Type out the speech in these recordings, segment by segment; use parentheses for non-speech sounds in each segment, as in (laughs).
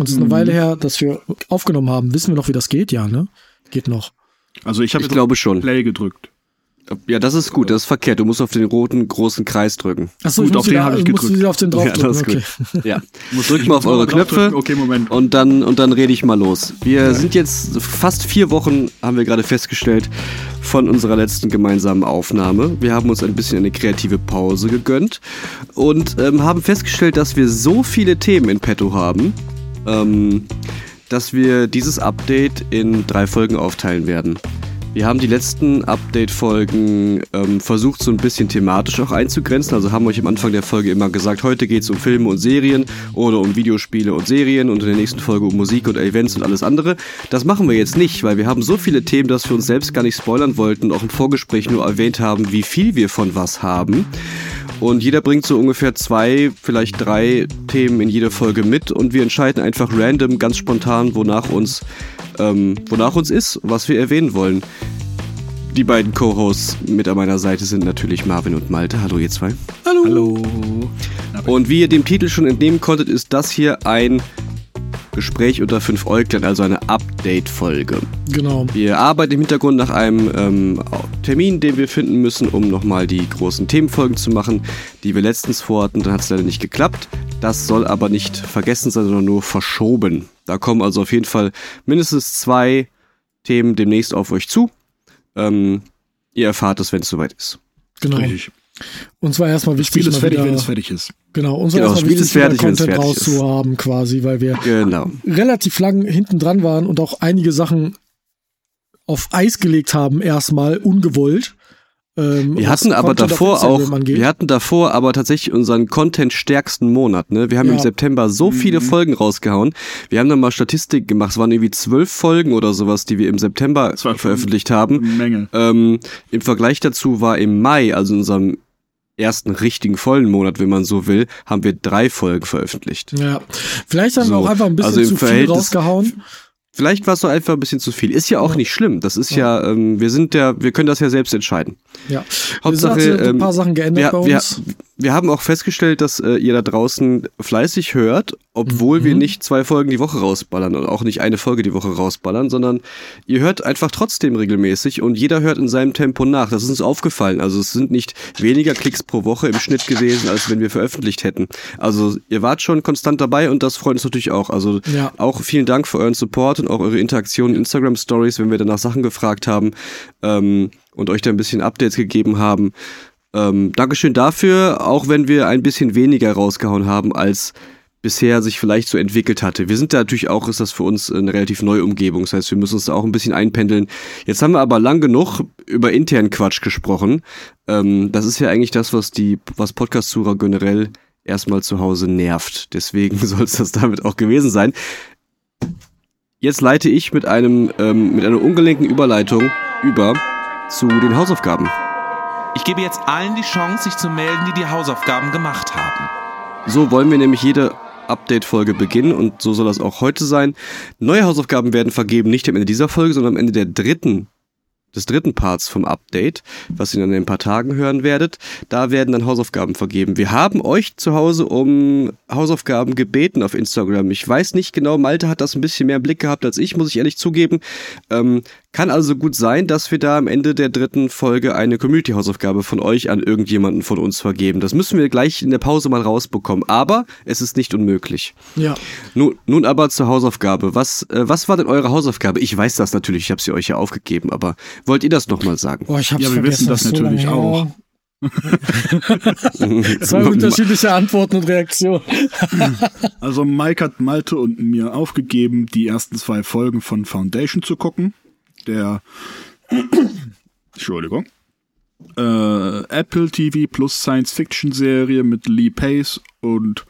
Und es ist eine Mhm. Weile her, dass wir aufgenommen haben. Wissen wir noch, wie das geht? Ja, ne? Geht noch. Also ich habe Ich glaube schon. Play gedrückt. Ja, das ist gut, das ist verkehrt. Du musst auf den roten großen Kreis drücken. Achso, Gut, ich muss auf den ich ich muss gedrückt. wieder auf den (laughs) drauf Ja, das ist okay. Ja. Drückt mal auf eure Knöpfe Okay, Moment. und dann, und dann rede ich mal los. Wir sind jetzt fast vier Wochen, haben wir gerade festgestellt, von unserer letzten gemeinsamen Aufnahme. Wir haben uns ein bisschen eine kreative Pause gegönnt und ähm, haben festgestellt, dass wir so viele Themen in petto haben, ähm, dass wir dieses Update in drei Folgen aufteilen werden. Wir haben die letzten Update-Folgen ähm, versucht, so ein bisschen thematisch auch einzugrenzen. Also haben euch am Anfang der Folge immer gesagt, heute geht es um Filme und Serien oder um Videospiele und Serien und in der nächsten Folge um Musik und Events und alles andere. Das machen wir jetzt nicht, weil wir haben so viele Themen, dass wir uns selbst gar nicht spoilern wollten und auch im Vorgespräch nur erwähnt haben, wie viel wir von was haben. Und jeder bringt so ungefähr zwei, vielleicht drei Themen in jede Folge mit und wir entscheiden einfach random, ganz spontan, wonach uns, ähm, wonach uns ist, was wir erwähnen wollen. Die beiden Co-Hosts mit an meiner Seite sind natürlich Marvin und Malte. Hallo ihr zwei. Hallo. Hallo. Und wie ihr dem Titel schon entnehmen konntet, ist das hier ein Gespräch unter fünf Äuglern, also eine Update-Folge. Genau. Wir arbeiten im Hintergrund nach einem ähm, Termin, den wir finden müssen, um nochmal die großen Themenfolgen zu machen, die wir letztens vorhatten. Dann hat es leider nicht geklappt. Das soll aber nicht vergessen sein, sondern nur verschoben. Da kommen also auf jeden Fall mindestens zwei Themen demnächst auf euch zu. Ähm, ihr erfahrt es, wenn es soweit ist. Genau. Richtig. Und zwar erstmal Das wichtig, Spiel ist fertig, wieder, wenn es fertig ist. genau, uns war Genau, das erstmal wichtig, ist fertig, Content rauszuhaben quasi, weil wir Genau. relativ lang hinten dran waren und auch einige Sachen auf Eis gelegt haben, erstmal ungewollt. Ähm, Wir hatten aber davor auch, angeht. wir hatten davor aber tatsächlich unseren Content-stärksten Monat. Ne? Wir haben Ja. im September so viele Folgen rausgehauen. Wir haben dann mal Statistik gemacht. Es waren irgendwie zwölf Folgen oder sowas, die wir im September veröffentlicht haben. Menge. Ähm, Im Vergleich dazu war im Mai, also in unserem ersten richtigen vollen Monat, wenn man so will, haben wir drei Folgen veröffentlicht. Ja, vielleicht haben wir So, auch einfach ein bisschen also zu viel Verhältnis- rausgehauen. Vielleicht war es doch einfach ein bisschen zu viel. Ist ja auch Ja. nicht schlimm. Das ist ja, ähm, wir sind ja, wir können das ja selbst entscheiden. Ja, Hauptsache, hat sich ein ähm, paar Sachen geändert wir, bei uns. wir haben auch festgestellt, dass äh, ihr da draußen fleißig hört, obwohl Mhm. wir nicht zwei Folgen die Woche rausballern und auch nicht eine Folge die Woche rausballern, sondern ihr hört einfach trotzdem regelmäßig und jeder hört in seinem Tempo nach. Das ist uns aufgefallen. Also es sind nicht weniger Klicks pro Woche im Schnitt gewesen, als wenn wir veröffentlicht hätten. Also ihr wart schon konstant dabei und das freut uns natürlich auch. Also Ja. auch vielen Dank für euren Support und auch eure Interaktion in Instagram Stories, wenn wir danach Sachen gefragt haben ähm, und euch da ein bisschen Updates gegeben haben. Ähm, Dankeschön dafür, auch wenn wir ein bisschen weniger rausgehauen haben, als bisher sich vielleicht so entwickelt hatte. Wir sind da natürlich auch, ist das für uns eine relativ neue Umgebung. Das heißt, wir müssen uns da auch ein bisschen einpendeln. Jetzt haben wir aber lang genug über internen Quatsch gesprochen. Ähm, das ist ja eigentlich das, was die, was Podcast-Zuhörer generell erstmal zu Hause nervt. Deswegen (laughs) soll es das damit auch gewesen sein. Jetzt leite ich mit einem, ähm, mit einer ungelenken Überleitung über zu den Hausaufgaben. Ich gebe jetzt allen die Chance, sich zu melden, die die Hausaufgaben gemacht haben. So wollen wir nämlich jede Update-Folge beginnen und so soll das auch heute sein. Neue Hausaufgaben werden vergeben, nicht am Ende dieser Folge, sondern am Ende der dritten, des dritten Parts vom Update, was ihr dann in ein paar Tagen hören werdet. Da werden dann Hausaufgaben vergeben. Wir haben euch zu Hause um Hausaufgaben gebeten auf Instagram. Ich weiß nicht genau, Malte hat das ein bisschen mehr im Blick gehabt als ich, muss ich ehrlich zugeben. Ähm, kann also gut sein, dass wir da am Ende der dritten Folge eine Community-Hausaufgabe von euch an irgendjemanden von uns vergeben. Das müssen wir gleich in der Pause mal rausbekommen. Aber es ist nicht unmöglich. Ja, Nun, nun aber zur Hausaufgabe. Was, äh, was war denn eure Hausaufgabe? Ich weiß das natürlich, ich habe sie euch ja aufgegeben, aber wollt ihr das nochmal sagen? boah, ich hab's Ja, wir vergessen. wissen das so natürlich lange auch. Zwei (laughs) unterschiedliche Antworten und Reaktionen. Also Mike hat Malte und mir aufgegeben, die ersten zwei Folgen von Foundation zu gucken. Der (clears throat) Entschuldigung. Äh, Apple TV plus Science Fiction Serie mit Lee Pace und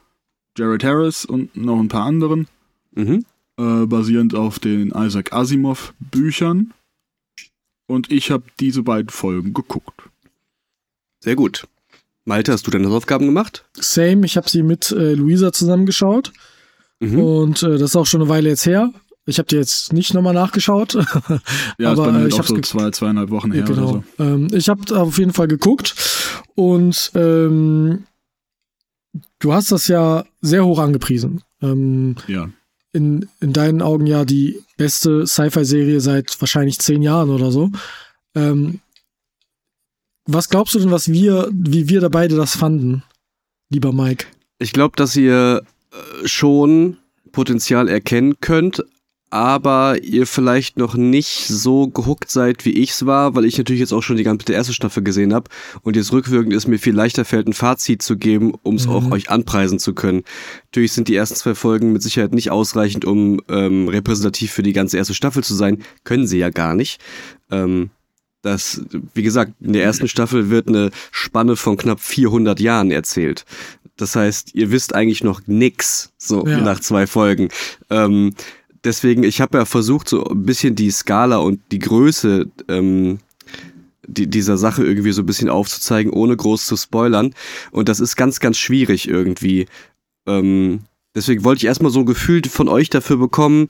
Jared Harris und noch ein paar anderen, Mhm. äh, basierend auf den Isaac Asimov Büchern. Und ich habe diese beiden Folgen geguckt. Sehr gut. Malte, hast du deine Hausaufgaben gemacht? Same, ich habe sie mit äh, Luisa zusammengeschaut. Mhm. Und äh, das ist auch schon eine Weile jetzt her. Ich habe die jetzt nicht nochmal nachgeschaut. (laughs) Ja, aber ist bei mir halt ich habe so zwei, zweieinhalb Wochen ja, her oder genau. so. ähm, ich habe auf jeden Fall geguckt und ähm, du hast das ja sehr hoch angepriesen. Ähm, Ja. in, in deinen Augen ja die beste Sci-Fi-Serie seit wahrscheinlich zehn Jahren oder so. Ähm, was glaubst du denn, was wir, wie wir da beide das fanden, lieber Mike? Ich glaube, dass ihr äh, schon Potenzial erkennen könnt, aber ihr vielleicht noch nicht so gehuckt seid, wie ich's war, weil ich natürlich jetzt auch schon die ganze erste Staffel gesehen habe und jetzt rückwirkend ist mir viel leichter fällt, ein Fazit zu geben, um es Mhm. auch euch anpreisen zu können. Natürlich sind die ersten zwei Folgen mit Sicherheit nicht ausreichend, um ähm, repräsentativ für die ganze erste Staffel zu sein. Können sie ja gar nicht. Ähm, das, wie gesagt, in der ersten Staffel wird eine Spanne von knapp 400 Jahren erzählt. Das heißt, ihr wisst eigentlich noch nix, so Ja. nach zwei Folgen. Ähm, deswegen, ich habe ja versucht, so ein bisschen die Skala und die Größe ähm, die, dieser Sache irgendwie so ein bisschen aufzuzeigen, ohne groß zu spoilern. Und das ist ganz, ganz schwierig irgendwie. Ähm, deswegen wollte ich erstmal so ein Gefühl von euch dafür bekommen,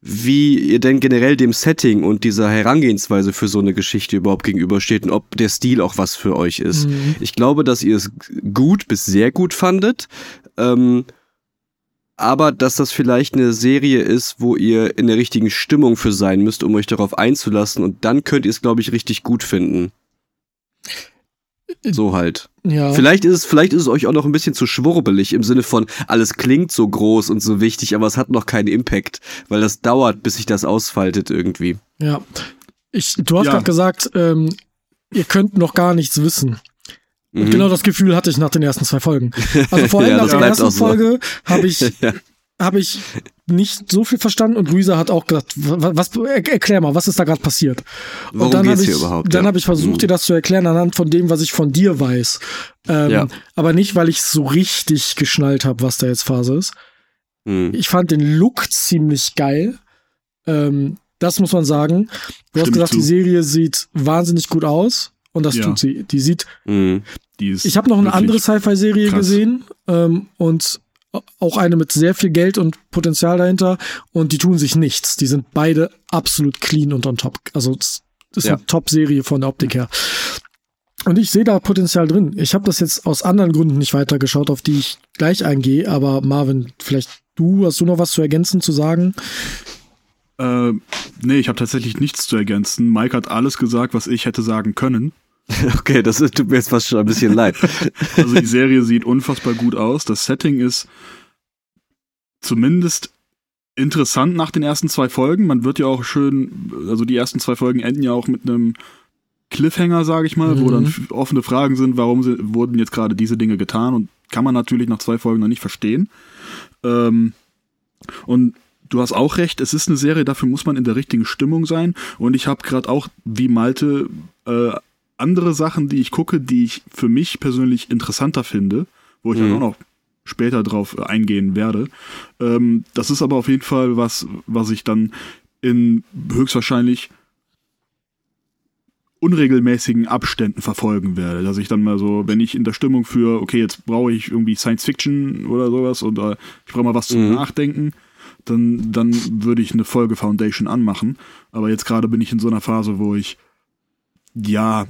wie ihr denn generell dem Setting und dieser Herangehensweise für so eine Geschichte überhaupt gegenübersteht und ob der Stil auch was für euch ist. Mhm. Ich glaube, dass ihr es gut bis sehr gut fandet. Ähm, aber dass das vielleicht eine Serie ist, wo ihr in der richtigen Stimmung für sein müsst, um euch darauf einzulassen. Und dann könnt ihr es, glaube ich, richtig gut finden. So halt. Ja. Vielleicht ist es, vielleicht ist es euch auch noch ein bisschen zu schwurbelig im Sinne von, alles klingt so groß und so wichtig, aber es hat noch keinen Impact, weil das dauert, bis sich das ausfaltet irgendwie. Ja. Ich, du hast Ja. gerade gesagt, ähm, ihr könnt noch gar nichts wissen. Und Mhm. genau das Gefühl hatte ich nach den ersten zwei Folgen. Also (laughs) vor allem Ja, nach der ersten so. Folge habe (laughs) ich, Ja. habe ich nicht so viel verstanden und Luisa hat auch gesagt, wa- was, er, erklär mal, was ist da gerade passiert? Und dann geht's habe ich, überhaupt? dann Ja. habe ich versucht, Mhm. dir das zu erklären anhand von dem, was ich von dir weiß. Ähm, Ja. Aber nicht, weil ich so richtig geschnallt habe, was da jetzt Phase ist. Mhm. Ich fand den Look ziemlich geil. Ähm, das muss man sagen. Du hast Stimme ich gesagt, zu. die Serie sieht wahnsinnig gut aus. Und das Ja. tut sie. Die sieht. Mhm. Die ist Ich habe noch eine andere Sci-Fi-Serie gesehen ähm, und auch eine mit sehr viel Geld und Potenzial dahinter. Und die tun sich nichts. Die sind beide absolut clean und on top. Also es ist Ja. eine Top-Serie von der Optik her. Und ich sehe da Potenzial drin. Ich habe das jetzt aus anderen Gründen nicht weitergeschaut, auf die ich gleich eingehe. Aber Marvin, vielleicht du, hast du noch was zu ergänzen, zu sagen? Äh, nee, ich habe tatsächlich nichts zu ergänzen. Mike hat alles gesagt, was ich hätte sagen können. (laughs) Okay, das tut mir jetzt fast schon ein bisschen leid. (laughs) Also die Serie sieht unfassbar gut aus. Das Setting ist zumindest interessant nach den ersten zwei Folgen. Man wird ja auch schön, also die ersten zwei Folgen enden ja auch mit einem Cliffhanger, sage ich mal, wo Mhm. dann f- offene Fragen sind, warum sie, wurden jetzt gerade diese Dinge getan und kann man natürlich nach zwei Folgen noch nicht verstehen. Ähm, und du hast auch recht, es ist eine Serie, dafür muss man in der richtigen Stimmung sein. Und ich habe gerade auch, wie Malte, äh, andere Sachen, die ich gucke, die ich für mich persönlich interessanter finde, wo ich Mhm. dann auch noch später drauf äh, eingehen werde. Ähm, das ist aber auf jeden Fall was, was ich dann in höchstwahrscheinlich unregelmäßigen Abständen verfolgen werde. Dass ich dann mal so, wenn ich in der Stimmung für, okay, jetzt brauche ich irgendwie Science Fiction oder sowas und äh, ich brauche mal was zum Mhm. Nachdenken, dann, dann würde ich eine Folge Foundation anmachen. Aber jetzt gerade bin ich in so einer Phase, wo ich ja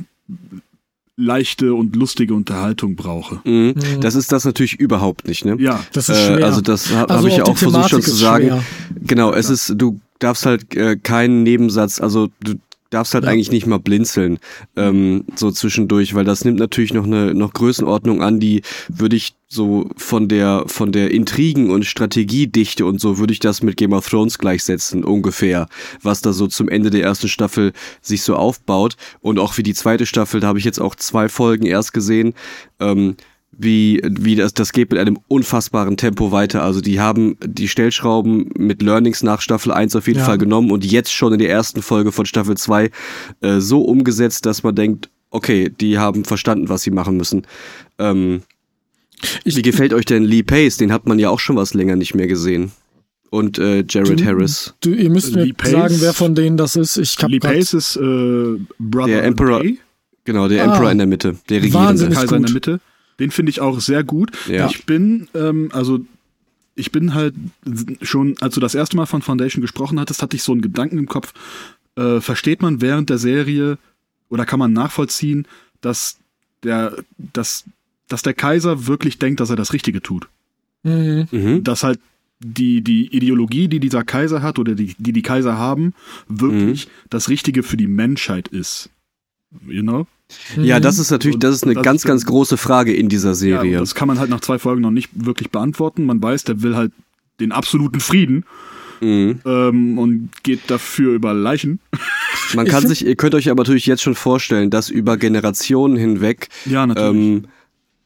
leichte und lustige Unterhaltung brauche. Mhm. Mhm. Das ist das natürlich überhaupt nicht, ne? Ja, Das ist Äh, schwer. also das habe Also hab ich ja auch versucht schon zu sagen. schwer. Genau, es ist, du darfst halt äh, keinen Nebensatz, also du darfst halt Ja. eigentlich nicht mal blinzeln, ähm, so zwischendurch, weil das nimmt natürlich noch eine noch Größenordnung an, die würde ich so von der von der Intrigen und Strategiedichte und so würde ich das mit Game of Thrones gleichsetzen ungefähr, was da so zum Ende der ersten Staffel sich so aufbaut und auch wie die zweite Staffel, da habe ich jetzt auch zwei Folgen erst gesehen. Ähm, wie, wie das, das geht mit einem unfassbaren Tempo weiter. Also die haben die Stellschrauben mit Learnings nach Staffel 1 auf jeden Ja. Fall genommen und jetzt schon in der ersten Folge von Staffel 2 äh, so umgesetzt, dass man denkt, okay, die haben verstanden, was sie machen müssen. Ähm, Ich- wie gefällt euch denn Lee Pace? Den hat man ja auch schon was länger nicht mehr gesehen. Und äh, Jared Du- Harris. Du, ihr müsst mir Pace- sagen, wer von denen das ist. Ich hab Lee Pace ist äh, Brother Der Emperor- Ray, Genau, der Ah. Emperor in der Mitte, der Regierende. Wahnsinnig. Kaiser in gut. der Mitte. Den finde ich auch sehr gut. Ja. Ich bin, ähm, also ich bin halt schon, als du das erste Mal von Foundation gesprochen hattest, hatte ich so einen Gedanken im Kopf. Äh, versteht man während der Serie oder kann man nachvollziehen, dass der, dass, dass der Kaiser wirklich denkt, dass er das Richtige tut? Mhm. Mhm. Dass halt die, die Ideologie, die dieser Kaiser hat oder die die, die Kaiser haben, wirklich das Richtige für die Menschheit ist. You know? Ja, das ist natürlich, das ist eine das ganz, ist- ganz große Frage in dieser Ja, Serie. das kann man halt nach zwei Folgen noch nicht wirklich beantworten. Man weiß, der will halt den absoluten Frieden mhm. ähm, und geht dafür über Leichen. (laughs) Man kann sich, ihr könnt euch aber natürlich jetzt schon vorstellen, dass über Generationen hinweg Ja, natürlich. ähm,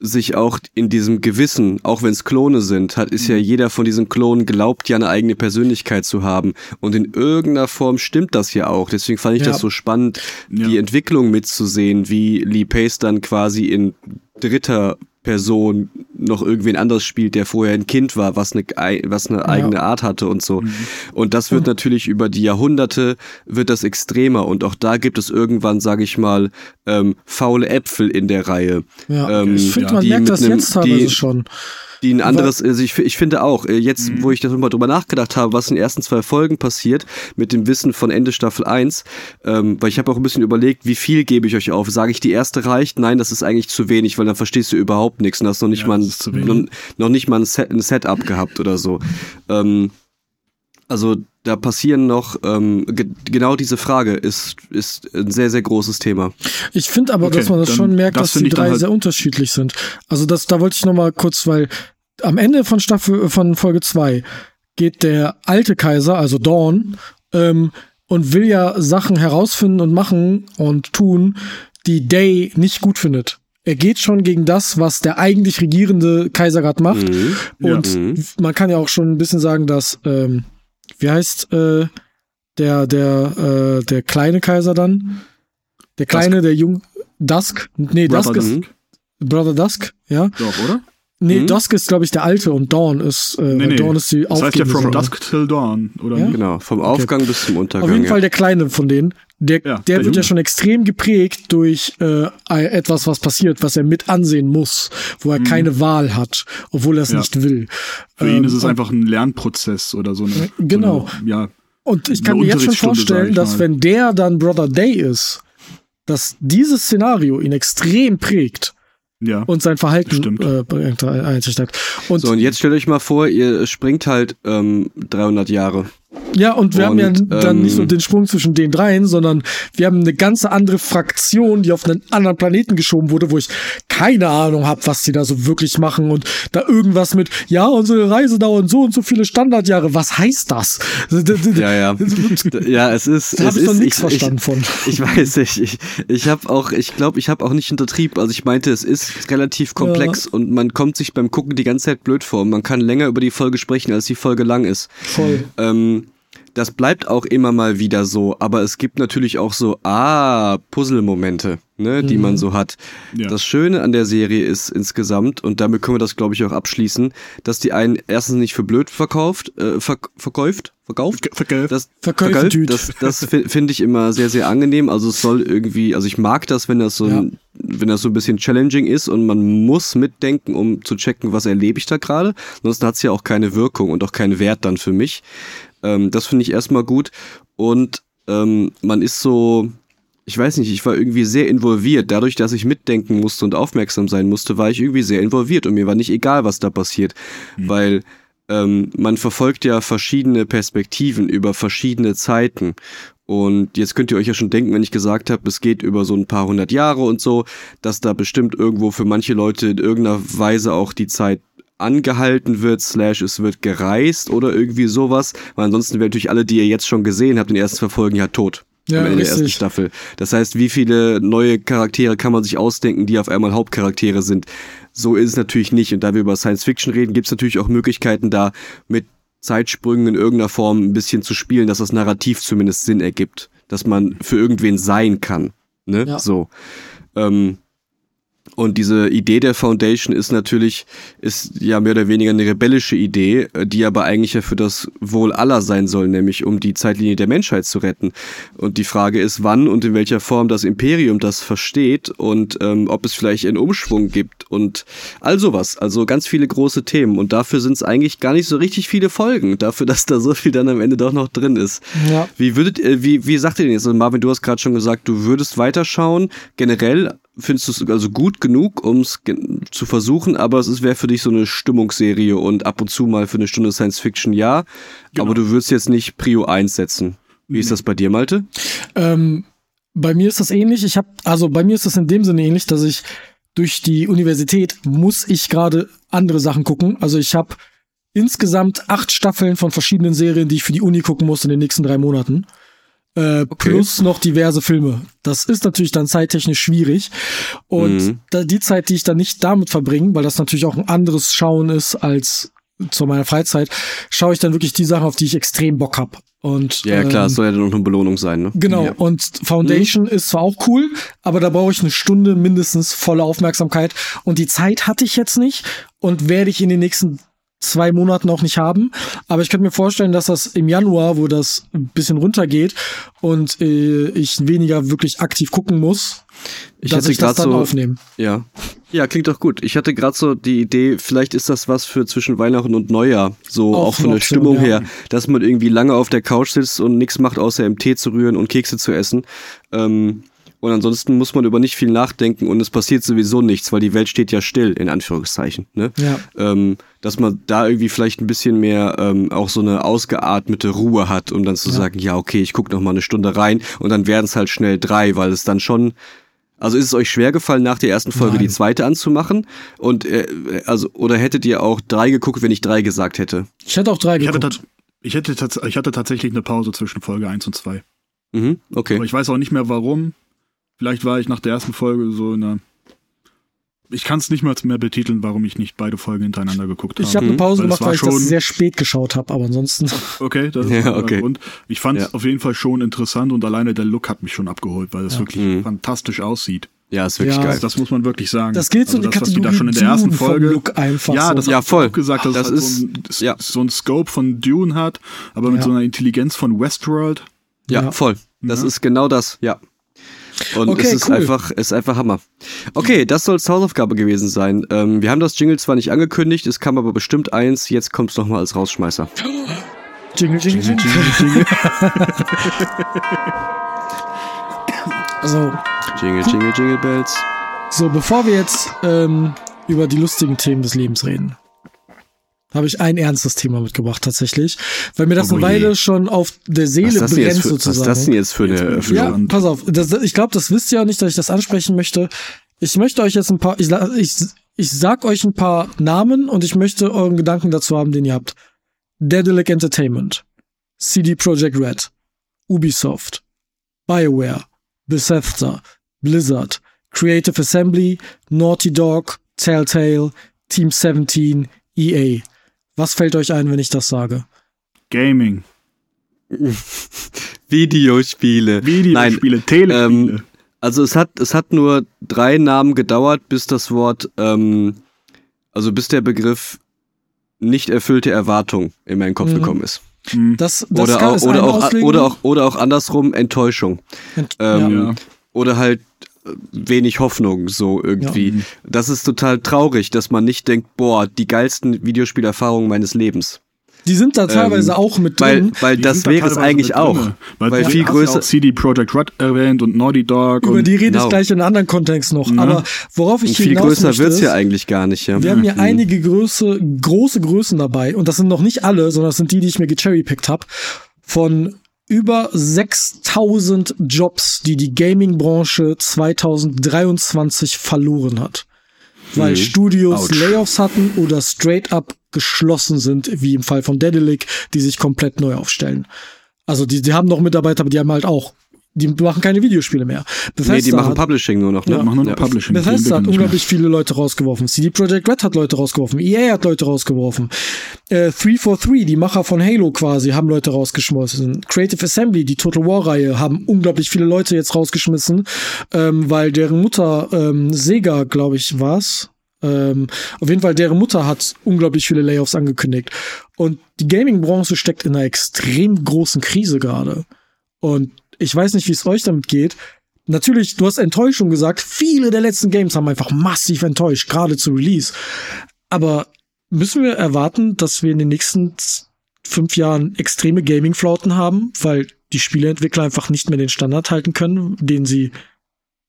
sich auch in diesem Gewissen, auch wenn es Klone sind, hat ist ja Mhm. jeder von diesen Klonen glaubt ja eine eigene Persönlichkeit zu haben und in irgendeiner Form stimmt das ja auch. Deswegen fand ich Ja. das so spannend, Ja. die Entwicklung mitzusehen, wie Lee Pace dann quasi in dritter Person noch irgendwen anderes spielt, der vorher ein Kind war, was eine, ei- was eine eigene Art hatte und so. Mhm. Und das wird natürlich über die Jahrhunderte wird das extremer und auch da gibt es irgendwann, sage ich mal, ähm, faule Äpfel in der Reihe. Ja, Ähm, ich finde, ja, man merkt das jetzt teilweise die- schon. Die ein anderes, also ich, ich finde auch, äh, jetzt, Mhm. wo ich darüber drüber nachgedacht habe, was in den ersten zwei Folgen passiert, mit dem Wissen von Ende Staffel 1, ähm, weil ich habe auch ein bisschen überlegt, wie viel gebe ich euch auf? Sage ich, die erste reicht? Nein, das ist eigentlich zu wenig, weil dann verstehst du überhaupt nichts und hast noch nicht Ja, mal ein, noch, noch nicht mal ein, Set, ein Setup gehabt oder so. Ähm, also da passieren noch, ähm, ge genau diese Frage ist, ist ein sehr, sehr großes Thema. Ich finde aber, Okay, dass man das schon merkt, das dass die drei halt- sehr unterschiedlich sind. Also das, da wollte ich noch mal kurz, weil am Ende von Staffel von Folge 2 geht der alte Kaiser, also Dawn, ähm, und will ja Sachen herausfinden und machen und tun, die Day nicht gut findet. Er geht schon gegen das, was der eigentlich regierende Kaiser gerade macht. Mhm. Ja. Und Mhm. man kann ja auch schon ein bisschen sagen, dass, ähm, wie heißt äh, der, der, äh, der kleine Kaiser dann? Der kleine, der jung, Dusk? Nee, Dusk Brother ist, Dusk. Brother Dusk, ja. Doch, oder? Nee, Mhm. Dusk ist, glaube ich, der alte und Dawn ist, äh, Nee, nee. Dawn ist die Das heißt ja From. Dusk Till Dawn, oder Ja? Genau, vom Aufgang bis zum Untergang. Auf jeden ja. Fall der kleine von denen. Der, Ja, der, der wird ja Junge. schon extrem geprägt durch äh, etwas, was passiert, was er mit ansehen muss, wo er keine Wahl hat, obwohl er es. Ja. nicht will. Für ihn Ähm, ist es einfach ein Lernprozess oder so eine. Genau. So eine, ja, Und ich kann mir jetzt schon vorstellen, dass wenn der dann Brother Day ist, dass dieses Szenario ihn extrem prägt ja. und sein Verhalten Stimmt. äh, bringt- einschlägt. Und So, und jetzt stellt euch mal vor, ihr springt halt ähm, 300 Jahre. Ja, und wir haben ja und, dann ähm, nicht nur den Sprung zwischen den dreien, sondern wir haben eine ganze andere Fraktion, die auf einen anderen Planeten geschoben wurde, wo ich keine Ahnung habe, was die da so wirklich machen und da irgendwas mit, ja, unsere Reise dauert so und so viele Standardjahre. Was heißt das? Ja, ja. (laughs) ja, es ist. Da habe ich noch nichts ich, verstanden von. Ich, ich weiß nicht. Ich, ich habe auch, ich glaube, ich habe auch nicht untertrieben. Also ich meinte, es ist relativ komplex und man kommt sich beim Gucken die ganze Zeit blöd vor. Und man kann länger über die Folge sprechen, als die Folge lang ist. Voll. Ähm, das bleibt auch immer mal wieder so, aber es gibt natürlich auch so, ah, Puzzle-Momente, ne, die man so hat. Ja. Das Schöne an der Serie ist insgesamt, und damit können wir das, glaube ich, auch abschließen, dass die einen erstens nicht für blöd verkauft, äh, verk verkauft, verkauft, Vergelb. das, Verkauft, verkauft, das, das fi- finde ich immer sehr, sehr angenehm. Also es soll irgendwie, also ich mag das, wenn das so, ein, wenn das so ein bisschen challenging ist und man muss mitdenken, um zu checken, was erlebe ich da gerade. Ansonsten hat es ja auch keine Wirkung und auch keinen Wert dann für mich. Ähm, das finde ich erstmal gut. Und ähm, man ist so, ich weiß nicht, ich war irgendwie sehr involviert. Dadurch, dass ich mitdenken musste und aufmerksam sein musste, war ich irgendwie sehr involviert und mir war nicht egal, was da passiert. Weil ähm, man verfolgt ja verschiedene Perspektiven über verschiedene Zeiten. Und jetzt könnt ihr euch ja schon denken, wenn ich gesagt habe, es geht über so ein paar hundert Jahre und so, dass da bestimmt irgendwo für manche Leute in irgendeiner Weise auch die Zeit angehalten wird, slash es wird gereist oder irgendwie sowas. Weil ansonsten wären natürlich alle, die ihr jetzt schon gesehen habt, in den ersten zwei Folgen ja tot. Ja, am Ende der ersten richtig. Staffel. Das heißt, wie viele neue Charaktere kann man sich ausdenken, die auf einmal Hauptcharaktere sind? So ist es natürlich nicht. Und da wir über Science Fiction reden, gibt es natürlich auch Möglichkeiten, da mit Zeitsprüngen in irgendeiner Form ein bisschen zu spielen, dass das Narrativ zumindest Sinn ergibt. Dass man für irgendwen sein kann. Ne? Ja. So. Ähm, und diese Idee der Foundation ist natürlich, ist ja mehr oder weniger eine rebellische Idee, äh, die aber eigentlich ja für das Wohl aller sein soll, nämlich um die Zeitlinie der Menschheit zu retten. Und die Frage ist, wann und in welcher Form das Imperium das versteht und ähm, ob es vielleicht einen Umschwung gibt und all sowas. Also ganz viele große Themen. Und dafür sind es eigentlich gar nicht so richtig viele Folgen, dafür, (laughs) dass da so viel dann am Ende doch noch drin ist. Ja. Wie würdet, äh, wie, wie sagt ihr denn jetzt? Also Marvin, du hast gerade schon gesagt, du würdest weiterschauen. Generell findest du es also gut genug, um es zu versuchen, aber es wäre für dich so eine Stimmungsserie und ab und zu mal für eine Stunde Science Fiction ja. Genau. Aber du würdest jetzt nicht Prio 1 setzen. Wie ist das bei dir, Malte? Ähm, bei mir ist das ähnlich. Ich habe, also bei mir ist das in dem Sinne ähnlich, dass ich durch die Universität muss ich gerade andere Sachen gucken. Also ich habe insgesamt acht Staffeln von verschiedenen Serien, die ich für die Uni gucken muss in den nächsten drei Monaten. Äh, Plus noch diverse Filme. Das ist natürlich dann zeittechnisch schwierig. Und Mhm. da, die Zeit, die ich dann nicht damit verbringe, weil das natürlich auch ein anderes Schauen ist als zu meiner Freizeit, schaue ich dann wirklich die Sachen, auf die ich extrem Bock hab. Und Ja, klar, ähm, es soll ja dann noch eine Belohnung sein, ne? Genau, Ja. und Foundation ist zwar auch cool, aber da brauche ich eine Stunde mindestens volle Aufmerksamkeit. Und die Zeit hatte ich jetzt nicht und werde ich in den nächsten zwei Monaten auch nicht haben. Aber ich könnte mir vorstellen, dass das im Januar, wo das ein bisschen runtergeht und äh, ich weniger wirklich aktiv gucken muss, Ich dass ich das dann so- aufnehme. Ja. Ja, klingt doch gut. Ich hatte gerade so die Idee, vielleicht ist das was für zwischen Weihnachten und Neujahr. So Auch auch, von der Option, Stimmung ja. her, dass man irgendwie lange auf der Couch sitzt und nichts macht, außer im Tee zu rühren und Kekse zu essen. Ähm, und ansonsten muss man über nicht viel nachdenken und es passiert sowieso nichts, weil die Welt steht ja still, in Anführungszeichen. Ne? Ja. Ähm, dass man da irgendwie vielleicht ein bisschen mehr ähm, auch so eine ausgeatmete Ruhe hat, um dann zu sagen, ja, okay, ich gucke noch mal eine Stunde rein und dann werden es halt schnell drei, weil es dann schon also ist es euch schwer gefallen, nach der ersten Folge Nein. die zweite anzumachen? Und äh, also oder hättet ihr auch drei geguckt, wenn ich drei gesagt hätte? Ich hätte auch drei Ich hatte, geguckt. tat- ich, hätte tats ich hatte tatsächlich eine Pause zwischen Folge 1 und 2. Mhm, Aber okay. ich weiß auch nicht mehr warum. Vielleicht war ich nach der ersten Folge so in einer. Ich kann es nicht mehr, mehr betiteln, warum ich nicht beide Folgen hintereinander geguckt habe. Ich habe eine Pause Weil gemacht, weil ich das sehr spät geschaut habe, aber ansonsten. (laughs) Okay, das ist Ja, ja, okay. okay. Und ich fand es Ja. auf jeden Fall schon interessant und alleine der Look hat mich schon abgeholt, weil es wirklich Mhm. fantastisch aussieht. Ja, ist wirklich Ja. geil. Das muss man wirklich sagen. Das geht so also die das, was die da schon in der ersten Dune Folge. Look einfach ja, so. das Ja, hab ich voll. gesagt, dass Das es halt ist- so, ein, ja. so ein Scope von Dune hat, aber mit Ja. so einer Intelligenz von Westworld. Ja, Ja. voll. Das Ja. ist genau das, ja. Und Okay, es ist cool. einfach, es ist einfach Hammer. Okay, das soll Hausaufgabe gewesen sein. Ähm, wir haben das Jingle zwar nicht angekündigt, es kam aber bestimmt eins, jetzt kommt's noch mal als Rausschmeißer. Jingle, jingle, jingle. (laughs) so, Jingle, jingle, jingle bells. so, bevor wir jetzt ähm, über die lustigen Themen des Lebens reden, habe ich ein ernstes Thema mitgebracht tatsächlich, weil mir das Oh eine. Weile schon auf der Was Seele brennt für, was sozusagen. ist das denn jetzt für eine ich Öffnung? Ja, pass auf. Das, ich glaube, das wisst ihr auch nicht, dass ich das ansprechen möchte. Ich möchte euch jetzt ein paar, ich, ich, ich sag euch ein paar Namen und ich möchte euren Gedanken dazu haben, den ihr habt. Daedalic Entertainment, CD Projekt Red, Ubisoft, BioWare, Bethesda, Blizzard, Creative Assembly, Naughty Dog, Telltale, Team 17, EA. Was fällt euch ein, wenn ich das sage? Gaming, (laughs) Videospiele. Videospiele, Telespiele. ähm, Also es hat, es hat nur drei Namen gedauert, bis das Wort, ähm, also bis der Begriff nicht erfüllte Erwartung in meinen Kopf Mhm. gekommen ist. Hm. Das, das Oder kann auch, oder, auch, oder, auch, oder auch andersrum Enttäuschung. Ent- Ähm, ja. Oder halt wenig Hoffnung, so irgendwie. Das ist total traurig, dass man nicht denkt, boah, die geilsten Videospielerfahrungen meines Lebens. Die sind da teilweise ähm, auch mit Weil, drin. weil Die das da wäre es eigentlich auch. drinne. Weil, weil du viel größer- Ja CD Projekt Red erwähnt und Naughty Dog. Über und die rede ich Genau. gleich in einem anderen Kontext noch. Ja. Aber worauf ich Und viel hinaus größer wird's ist, ja eigentlich gar nicht, ja. Wir haben hier Mhm. einige Größe, große Größen dabei. Und das sind noch nicht alle, sondern das sind die, die ich mir gecherrypickt habe. Von über 6000 Jobs, die die Gaming-Branche 2023 verloren hat. Weil Mhm. Studios Ouch. Layoffs hatten oder straight up geschlossen sind, wie im Fall von Daedalic, die sich komplett neu aufstellen. Also die, die haben noch Mitarbeiter, aber die haben halt auch, die machen keine Videospiele mehr. Nee, die machen hat- Publishing nur noch, ne? Ja, machen nur noch Ja. Publishing. die Bethesda hat entwickeln nicht mehr. unglaublich viele Leute rausgeworfen. CD Projekt Red hat Leute rausgeworfen. EA hat Leute rausgeworfen. Äh, 343, die Macher von Halo quasi, haben Leute rausgeschmissen. Creative Assembly, die Total War-Reihe, haben unglaublich viele Leute jetzt rausgeschmissen, ähm, weil deren Mutter, ähm, Sega, glaube ich, war's. Ähm, auf jeden Fall, deren Mutter hat unglaublich viele Layoffs angekündigt. Und die Gaming-Branche steckt in einer extrem großen Krise gerade. Und ich weiß nicht, wie es euch damit geht. Natürlich, du hast Enttäuschung gesagt. Viele der letzten Games haben einfach massiv enttäuscht, gerade zu Release. Aber müssen wir erwarten, dass wir in den nächsten fünf Jahren extreme Gaming-Flauten haben, weil die Spieleentwickler einfach nicht mehr den Standard halten können, den sie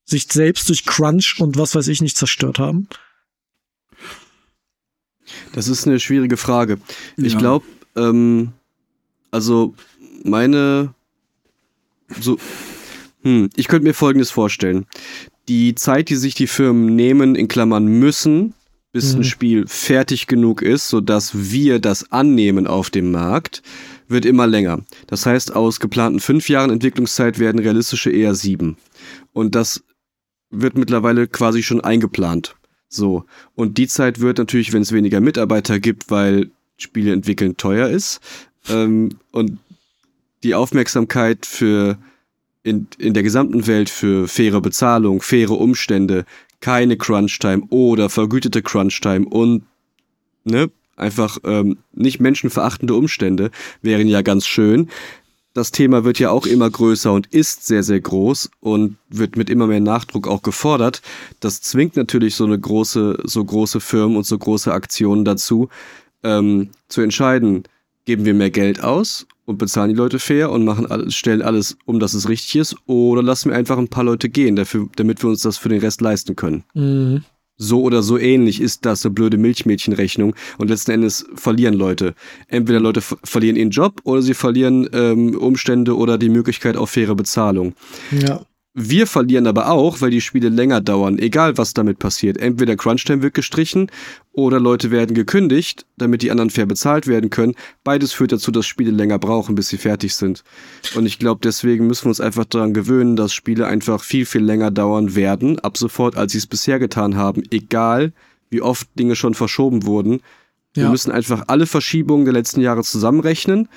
sich selbst durch Crunch und was weiß ich nicht zerstört haben? Das ist eine schwierige Frage. Ich Ja. glaube, ähm, also meine, so, hm, ich könnte mir Folgendes vorstellen. Die Zeit, die sich die Firmen nehmen, in Klammern müssen, bis Mhm. ein Spiel fertig genug ist, sodass wir das annehmen auf dem Markt, wird immer länger. Das heißt, aus geplanten fünf Jahren Entwicklungszeit werden realistische eher sieben. Und das wird mittlerweile quasi schon eingeplant. So. Und die Zeit wird natürlich, wenn es weniger Mitarbeiter gibt, weil Spiele entwickeln teuer ist, ähm, und die Aufmerksamkeit für in, in der gesamten Welt für faire Bezahlung, faire Umstände, keine Crunch-Time oder vergütete Crunch-Time und ne, einfach ähm, nicht menschenverachtende Umstände wären ja ganz schön. Das Thema wird ja auch immer größer und ist sehr, sehr groß und wird mit immer mehr Nachdruck auch gefordert. Das zwingt natürlich so eine große, so große Firmen und so große Aktionen dazu, ähm, zu entscheiden, geben wir mehr Geld aus und bezahlen die Leute fair und machen alles, stellen alles um, dass es richtig ist, oder lassen wir einfach ein paar Leute gehen, dafür, damit wir uns das für den Rest leisten können. Mhm. So oder so ähnlich ist das eine blöde Milchmädchenrechnung und letzten Endes verlieren Leute. Entweder Leute ver- verlieren ihren Job oder sie verlieren ähm, Umstände oder die Möglichkeit auf faire Bezahlung. Ja. Wir verlieren aber auch, weil die Spiele länger dauern, egal was damit passiert. Entweder Crunchtime wird gestrichen oder Leute werden gekündigt, damit die anderen fair bezahlt werden können. Beides führt dazu, dass Spiele länger brauchen, bis sie fertig sind. Und ich glaube, deswegen müssen wir uns einfach daran gewöhnen, dass Spiele einfach viel, viel länger dauern werden, ab sofort, als sie es bisher getan haben, egal wie oft Dinge schon verschoben wurden. Wir Ja. müssen einfach alle Verschiebungen der letzten Jahre zusammenrechnen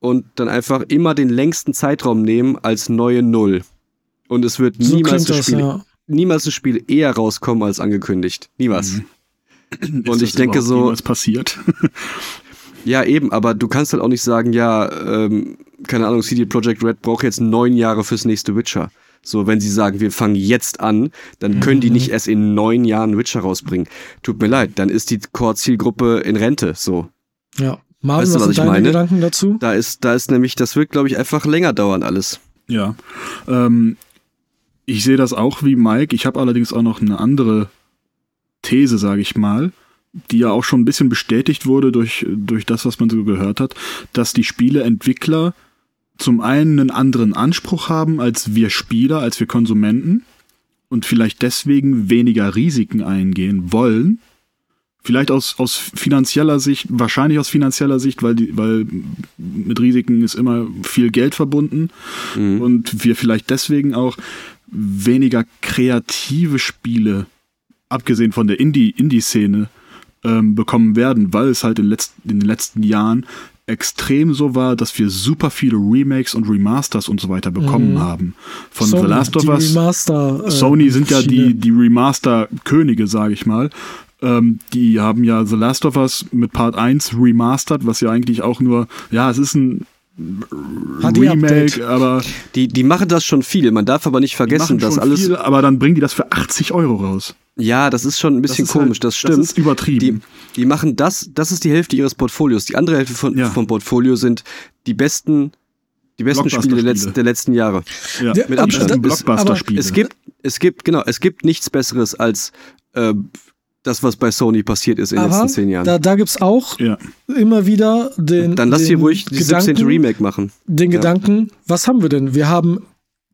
und dann einfach immer den längsten Zeitraum nehmen als neue Null. Und es wird So niemals, ein das, Spiel, ja. niemals ein Spiel eher rauskommen als angekündigt. Niemals. Mhm. Ist Und ich das denke so- jemals passiert. (laughs) Ja, eben, aber du kannst halt auch nicht sagen, ja, ähm, keine Ahnung, CD Projekt Red braucht jetzt neun Jahre fürs nächste Witcher. So, wenn sie sagen, wir fangen jetzt an, dann können die nicht erst in neun Jahren Witcher rausbringen. Tut mir leid, dann ist die Core-Zielgruppe in Rente. So, Ja. Marvin, Weißt du, was was ich deine meine? Gedanken dazu? da ist, da ist nämlich, das wird, glaube ich, einfach länger dauern alles. Ja. Ähm, ich sehe das auch wie Mike. Ich habe allerdings auch noch eine andere These, sage ich mal, die ja auch schon ein bisschen bestätigt wurde durch, durch das, was man so gehört hat, dass die Spieleentwickler zum einen einen anderen Anspruch haben als wir Spieler, als wir Konsumenten und vielleicht deswegen weniger Risiken eingehen wollen. Vielleicht aus, aus finanzieller Sicht, wahrscheinlich aus finanzieller Sicht, weil, die, weil mit Risiken ist immer viel Geld verbunden Mhm. und wir vielleicht deswegen auch weniger kreative Spiele, abgesehen von der Indie- Indie-Szene, ähm, bekommen werden, weil es halt in, letz in den letzten Jahren extrem so war, dass wir super viele Remakes und Remasters und so weiter bekommen Mhm. haben. Von Sony, The Last of Us. Remaster, äh, Sony sind ja die, die Remaster-Könige, sage ich mal. Ähm, die haben ja The Last of Us mit Part 1 remastered, was ja eigentlich auch nur, ja, es ist ein. Remake, aber Die, die machen das schon viel. Man darf aber nicht die vergessen, machen dass schon alles. viel, aber dann bringen die das für 80 Euro raus. Ja, das ist schon ein bisschen ist komisch, halt- das stimmt. Das ist übertrieben. Die, die machen das, das ist die Hälfte ihres Portfolios. Die andere Hälfte von, Ja. vom Portfolio sind die besten, die besten Spiele der letzten, der letzten Jahre. ja, mit Abstand. Das- Blockbuster-Spiele. Es gibt, es gibt, genau, es gibt nichts Besseres als äh, das, was bei Sony passiert ist in den letzten zehn Jahren. da, da gibt's auch ja. immer wieder den. Dann lass den sie ruhig die Gedanken, 17. Remake machen. Den Ja. Gedanken, was haben wir denn? Wir haben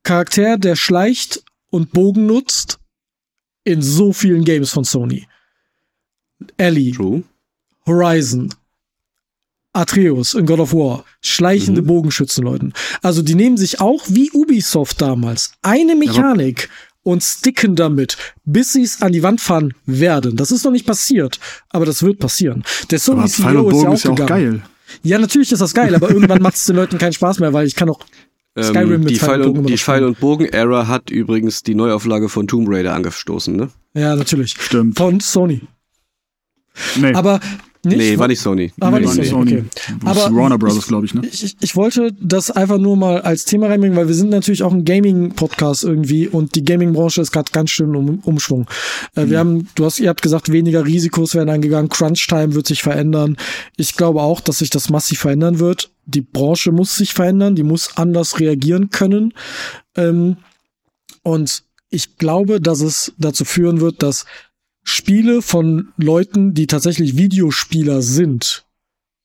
Charakter, der schleicht und Bogen nutzt in so vielen Games von Sony. Ellie, True. Horizon, Atreus in God of War, schleichende Mhm. Bogenschützenleuten. Also die nehmen sich auch wie Ubisoft damals eine Mechanik und sticken damit, bis sie es an die Wand fahren werden. Das ist noch nicht passiert, aber das wird passieren. Der Sony Aber Pfeil und CEO ist ja Bogen auch, ist ja auch gegangen. geil. Ja, natürlich ist das geil, aber irgendwann macht es den Leuten keinen Spaß mehr, weil ich kann auch Skyrim Ähm, mit die Pfeil und Bogen die. Pfeil und Bogen-Ära hat übrigens die Neuauflage von Tomb Raider angestoßen, ne? Ja, natürlich. Stimmt. Von Sony. Nee, Aber nicht. nee, war nicht Sony. Aber nee, nicht nicht Sony, Sony. okay. Aber Warner Brothers, ich- glaube ich, ne? Ich, ich, ich wollte das einfach nur mal als Thema reinbringen, weil wir sind natürlich auch ein Gaming-Podcast irgendwie und die Gaming-Branche ist gerade ganz schön um Umschwung. Äh, Mhm. Wir haben, du hast, ihr habt gesagt, weniger Risikos werden eingegangen, Crunch-Time wird sich verändern. Ich glaube auch, dass sich das massiv verändern wird. Die Branche muss sich verändern, die muss anders reagieren können. Ähm, und ich glaube, dass es dazu führen wird, dass Spiele von Leuten, die tatsächlich Videospieler sind,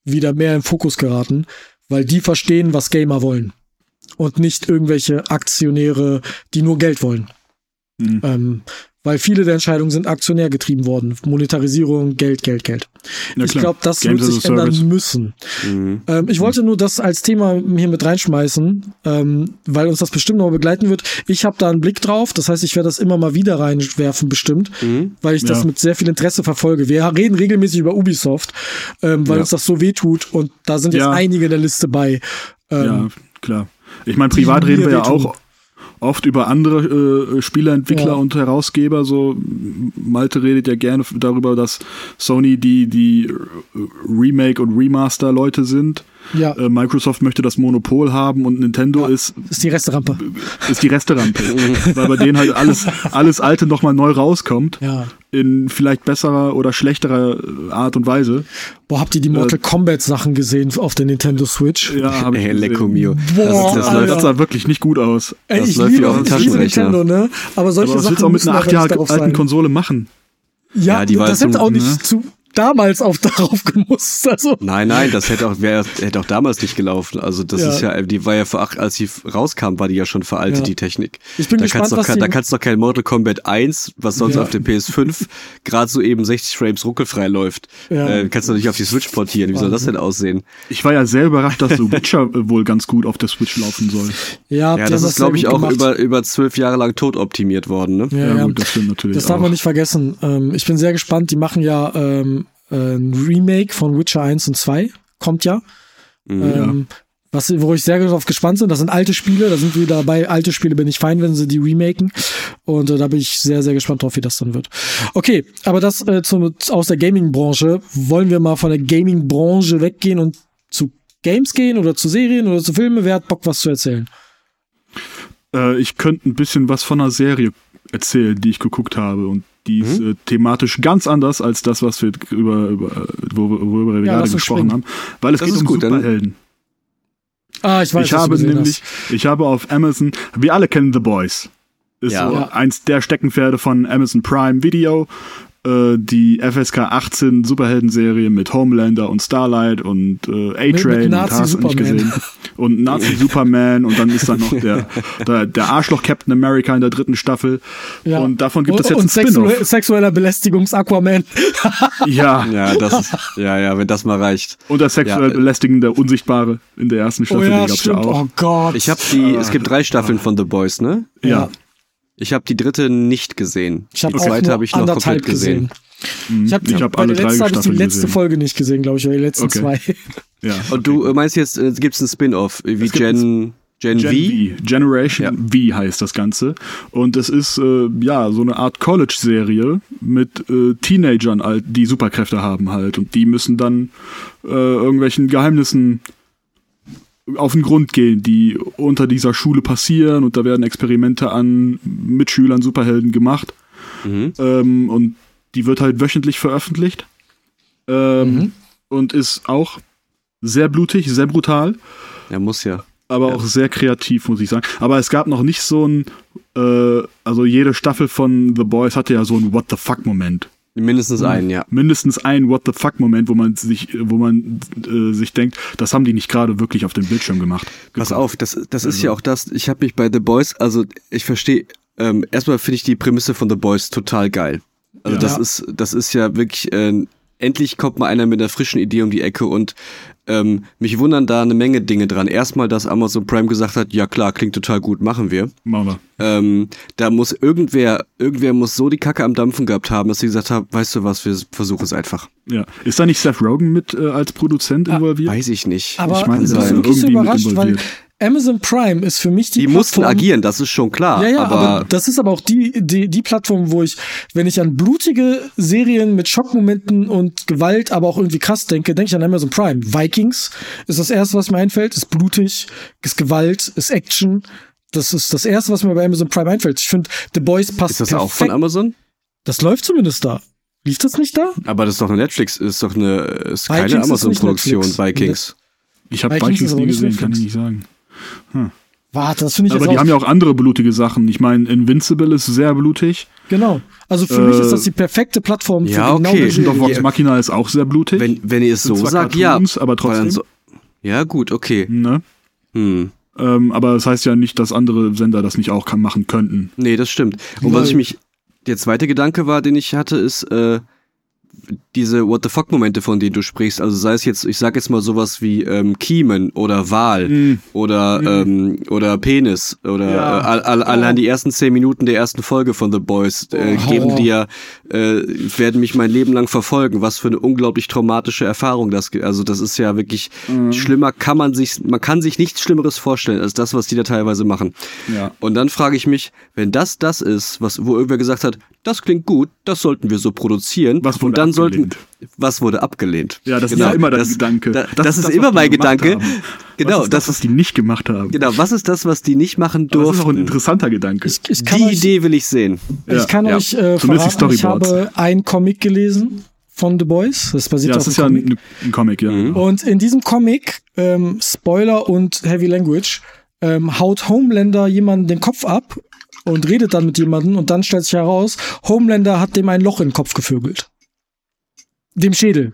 wieder mehr in Fokus geraten, weil die verstehen, was Gamer wollen. Und nicht irgendwelche Aktionäre, die nur Geld wollen. Mhm. Ähm, weil viele der Entscheidungen sind aktionär getrieben worden. Monetarisierung, Geld, Geld, Geld. Ja, ich glaube, das Games wird sich ändern müssen. Mhm. Ähm, ich wollte nur das als Thema hier mit reinschmeißen, ähm, weil uns das bestimmt noch begleiten wird. Ich habe da einen Blick drauf, das heißt, ich werde das immer mal wieder reinwerfen, bestimmt, Mhm. weil ich das Ja. mit sehr viel Interesse verfolge. Wir reden regelmäßig über Ubisoft, ähm, weil Ja. uns das so wehtut und da sind jetzt Ja. einige in der Liste bei. Ähm, Ja, klar. Ich meine, privat reden wir ja auch oft über andere äh, Spieleentwickler Ja. und Herausgeber. So Malte redet ja gerne darüber, dass Sony die die Remake und Remaster Leute sind. Ja, Äh, Microsoft möchte das Monopol haben und Nintendo Ja. ist ist die Resterampe. ist die Resterampe, (laughs) weil bei denen halt alles alles alte nochmal neu rauskommt Ja. in vielleicht besserer oder schlechterer Art und Weise. Boah, habt ihr die Mortal Kombat Sachen gesehen auf der Nintendo Switch? Ja, hab ich Ey, gesehen. Lecco mio. Boah, das, läuft Das sah wirklich nicht gut aus. Ey, Das ich läuft liebe, wie auf dem ich liebe Taschenrechner. Nintendo, ne? Aber solche Aber was Sachen willst du auch mit einer acht Jahre alten sein. Konsole machen? Ja, Ja, die war das so- auch nicht ne? zu damals auf (laughs) darauf gemusst. Also, Nein, nein, das hätte auch, wär, hätte auch damals nicht gelaufen. Also das Ja. ist ja, die war ja für acht, als sie rauskam, war die ja schon veraltet, Ja. die Technik. Ich bin da gespannt, kannst doch, was kein- die- da kannst doch kein Mortal Kombat 1, was sonst Ja. auf der PS5 gerade so eben 60 Frames ruckelfrei läuft, Ja. äh, kannst du nicht auf die Switch portieren. Wie soll das denn aussehen? Ich war ja sehr überrascht, dass The Witcher (laughs) wohl ganz gut auf der Switch laufen soll. ja, Ja, das ist, glaube ich, auch gemacht. über, über zwölf Jahre lang tot optimiert worden, ne? Ja, Ja, ja. gut, das stimmt natürlich Das darf auch. man nicht vergessen. Ähm, ich bin sehr gespannt. Die machen ja ähm, äh, ein Remake von Witcher 1 und 2. Kommt ja. Mhm. Ähm, was, wo ich sehr darauf gespannt bin, das sind alte Spiele, da sind wir dabei. Alte Spiele bin ich fein, wenn sie die remaken. Und äh, da bin ich sehr, sehr gespannt drauf, wie das dann wird. Okay, aber das äh, zum, aus der Gaming-Branche. Wollen wir mal von der Gaming-Branche weggehen und zu Games gehen oder zu Serien oder zu Filmen? Wer hat Bock, was zu erzählen? Äh, ich könnte ein bisschen was von einer Serie erzählen, die ich geguckt habe. Und die ist Mhm. äh, thematisch ganz anders als das, was wir über, über worüber wir Ja, gerade gesprochen springen. haben. Weil es Das geht um gut, Superhelden. Ah, ich weiß, ich habe nämlich, hast. ich habe auf Amazon, wir alle kennen The Boys. Ist Ja. so Ja. eins der Steckenpferde von Amazon Prime Video. Äh, die FSK 18 Superhelden-Serie mit Homelander und Starlight und äh, A-Train und Nazi hast nicht Superman. gesehen. Und Nazi (laughs) Superman und dann ist da noch der, der, der Arschloch Captain America in der dritten Staffel. Ja. Und davon gibt es jetzt und ein sexuell, Spin-off. sexueller Belästigungs-Aquaman. (laughs) Ja. Ja, das ist, ja, ja, wenn das mal reicht. Und das sexuell Ja, äh, belästigende Unsichtbare in der ersten Oh Staffel, ja, den gab's ja stimmt. auch. Oh Gott. Ich habe die, es gibt drei Staffeln von The Boys, ne? Ja. Ich habe die dritte nicht gesehen. Ich habe die zweite habe ich noch anderthalb komplett gesehen. Mhm. Ich habe ich hab alle drei habe ich die letzte gesehen. Folge nicht gesehen, glaube ich, oder die letzten Okay. zwei. (laughs) Ja. Und du äh, meinst jetzt, äh, gibt's ein Spin-off wie gibt Gen, Gen, Gen V? V. Generation Ja. V heißt das Ganze. Und es ist äh, ja so eine Art College-Serie mit äh, Teenagern, halt, die Superkräfte haben halt. Und die müssen dann äh, irgendwelchen Geheimnissen auf den Grund gehen, die unter dieser Schule passieren. Und da werden Experimente an Mitschülern, Superhelden gemacht. Mhm. Ähm, und die wird halt wöchentlich veröffentlicht. Ähm, Mhm. Und ist auch sehr blutig, sehr brutal Ja, muss ja. aber Ja. auch sehr kreativ, muss ich sagen. Aber es gab noch nicht so ein, äh, also jede Staffel von The Boys hatte ja so einen What the fuck Moment. Mindestens einen, ja. Mindestens ein What the fuck Moment, wo man sich, wo man äh, sich denkt, das haben die nicht gerade wirklich auf dem Bildschirm gemacht. Pass auf, das, das ist Also- ja auch das, ich habe mich bei The Boys, also ich verstehe, ähm, erstmal finde ich die Prämisse von The Boys total geil. Also Ja. das ist, das ist ja wirklich, äh, endlich kommt mal einer mit einer frischen Idee um die Ecke und ähm, mich wundern da eine Menge Dinge dran. Erstmal, dass Amazon Prime gesagt hat, ja klar, klingt total gut, machen wir. Machen wir. Ähm, da muss irgendwer, irgendwer muss so die Kacke am Dampfen gehabt haben, dass sie gesagt haben, weißt du was, wir versuchen es einfach. Ja. Ist da nicht Seth Rogen mit äh, als Produzent involviert? Weiß ich nicht. Aber Ich meine, ich sie bin sind wirklich so irgendwie mit überrascht, weil involviert. Amazon Prime ist für mich die, die mussten Plattform, agieren, das ist schon klar. Ja, ja, aber, aber, das ist aber auch die, die, die Plattform, wo ich, wenn ich an blutige Serien mit Schockmomenten und Gewalt, aber auch irgendwie krass denke, denke ich an Amazon Prime. Vikings ist das erste, was mir einfällt, ist blutig, ist Gewalt, ist Action. Das ist das erste, was mir bei Amazon Prime einfällt. Ich finde, The Boys passt ist das perfekt. auch von Amazon? Das läuft zumindest da. Lief das nicht da? Aber das ist doch eine Netflix, ist doch eine, ist keine Amazon-Produktion. Vikings. Ich habe Vikings Vikings nie gesehen, kann Netflix. ich nicht sagen. Warte, das finde ich Aber jetzt die auch, haben ja auch andere blutige Sachen. Ich meine, Invincible ist sehr blutig. Genau. Also für Äh, mich ist das die perfekte Plattform für ja, genau okay. Doch Serie. Vox Machina ist auch sehr blutig. Wenn, wenn ihr es so sagt, ja. Cartoons, aber Weil trotzdem. so- ja, gut, okay. ne? Hm. ähm, aber das heißt ja nicht, dass andere Sender das nicht auch kann, machen könnten. Nee, das stimmt. Und Weil- was ich mich, der zweite Gedanke war, den ich hatte, ist, äh, diese What the fuck Momente, von denen du sprichst, also sei es jetzt, ich sag jetzt mal sowas wie ähm, Kiemen oder Wal Mhm. oder ähm, oder Penis oder Ja. äh, all, all, allein die ersten zehn Minuten der ersten Folge von The Boys äh, Oh. geben dir äh, werden mich mein Leben lang verfolgen. Was für eine unglaublich traumatische Erfahrung das, also das ist ja wirklich Mhm. schlimmer kann man sich, man kann sich nichts Schlimmeres vorstellen als das, was die da teilweise machen. Ja. Und dann frage ich mich, wenn das das ist, was, wo irgendwer gesagt hat, das klingt gut, das sollten wir so produzieren. Was und dann abgelehnt? was wurde abgelehnt? Ja, das Genau, ist ja immer das, Gedanke. Da, das, ist ist das, immer mein Gedanke. haben. (laughs) Genau, was ist das, das, was die nicht gemacht haben. genau, was ist das, was die nicht machen Aber das ist auch ein durften? interessanter Gedanke. Ich, ich kann Die euch, Idee will ich sehen. Ja, ich kann ja. euch äh, verraten, ich habe einen Comic gelesen von The Boys. Das basiert ja, auf das einem ist ja Comic. ein, ein Comic, ja. Mhm. Und in diesem Comic, ähm, Spoiler und Heavy Language, ähm, haut Homelander jemanden den Kopf ab und redet dann mit jemandem und dann stellt sich heraus, Homelander hat dem ein Loch in den Kopf gevögelt. Dem Schädel.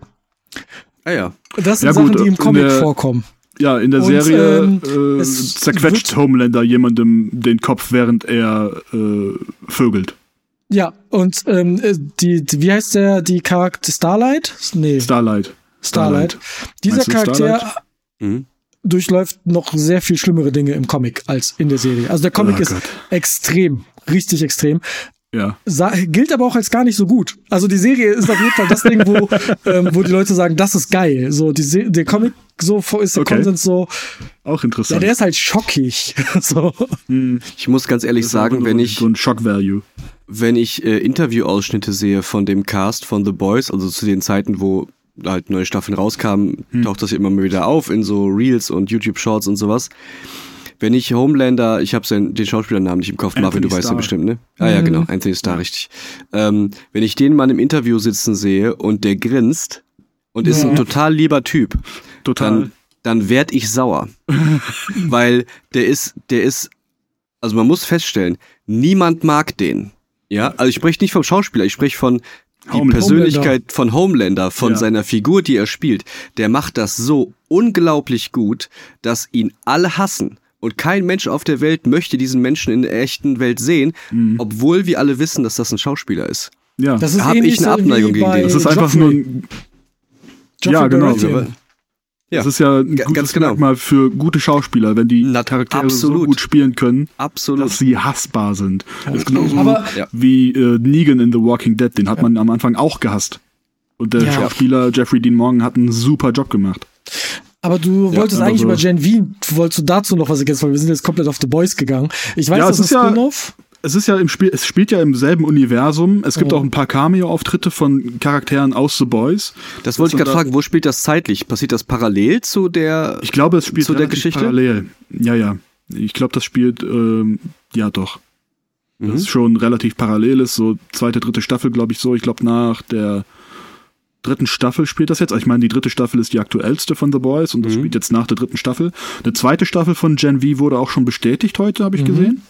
Ah ja. Das sind Ja, Sachen, gut, die im in Comic der- vorkommen. Ja, in der Und, Serie ähm, äh, zerquetscht Homelander jemandem den Kopf, während er äh, vögelt. Ja, und ähm, äh, die, die, wie heißt der, die Charakter Starlight? Nee, Starlight. Starlight. Dieser Meinst du Charakter Starlight? Mhm. durchläuft noch sehr viel schlimmere Dinge im Comic als in der Serie. Also der Comic Oh ist Gott. extrem, richtig extrem. Ja. Gilt aber auch als gar nicht so gut. Also die Serie ist auf jeden Fall das Ding, wo, (laughs) ähm, wo die Leute sagen, das ist geil. So die Se der Comic so ist der Okay. Konsens so, Auch ja, interessant. der ist halt schockig. (laughs) so. Hm, Ich muss ganz ehrlich sagen, wenn ich, So ein Shock-Value. wenn ich äh, Interviewausschnitte sehe von dem Cast von The Boys, also zu den Zeiten, wo halt neue Staffeln rauskamen, Hm. taucht das ja immer mal wieder auf in so Reels und YouTube Shorts und sowas. Wenn ich Homelander, ich habe den Schauspielernamen nicht im Kopf, Marvin, du Anthony weißt ja bestimmt, ne? Ah ja, Mhm. genau, Anthony Starr, richtig. Ähm, wenn ich den mal im Interview sitzen sehe und der grinst und ist ein total lieber Typ, Total. dann, dann werd ich sauer. (laughs) Weil der ist, der ist, also man muss feststellen, niemand mag den. Ja, also ich spreche nicht vom Schauspieler, ich spreche von die Homelander. Persönlichkeit von Homelander, von Ja. seiner Figur, die er spielt. Der macht das so unglaublich gut, dass ihn alle hassen. Und kein Mensch auf der Welt möchte diesen Menschen in der echten Welt sehen, Mhm. obwohl wir alle wissen, dass das ein Schauspieler ist. ja. Das ist Hab ähnlich ich eine so Abneigung gegen den. das ist einfach nur ein, Joffrey Ja, genau. Ja. das ist ja ein gutes ganz genau. Merkmal für gute Schauspieler, wenn die Na, Charaktere so absolut. gut spielen können, Absolut. dass sie hassbar sind. Das ist genauso Aber- wie äh, Negan in The Walking Dead, den hat man am Anfang auch gehasst. Und der Ja. Schauspieler Jeffrey Dean Morgan hat einen super Job gemacht. Aber du Ja, wolltest eigentlich so- über Gen V, wolltest du dazu noch was ergänzen, weil wir sind jetzt komplett auf The Boys gegangen. Ich weiß, Ja, das es ist ein ja- Spin-off. Es ist ja im Spiel, es spielt ja im selben Universum. Es gibt Ja. auch ein paar Cameo-Auftritte von Charakteren aus The Boys. Das wollte ich gerade fragen, wo spielt das zeitlich? Passiert das parallel zu der Ich glaube, es spielt Zu der Geschichte? parallel. Ja, ja. Ich glaube, das spielt, ähm, ja doch. Mhm. Das ist schon relativ parallel ist, so zweite, dritte Staffel, glaube ich so. Ich glaube, nach der dritten Staffel spielt das jetzt. Also Ich meine, die dritte Staffel ist die aktuellste von The Boys und das Mhm. spielt jetzt nach der dritten Staffel. Eine zweite Staffel von Gen V wurde auch schon bestätigt heute, habe ich Mhm. gesehen.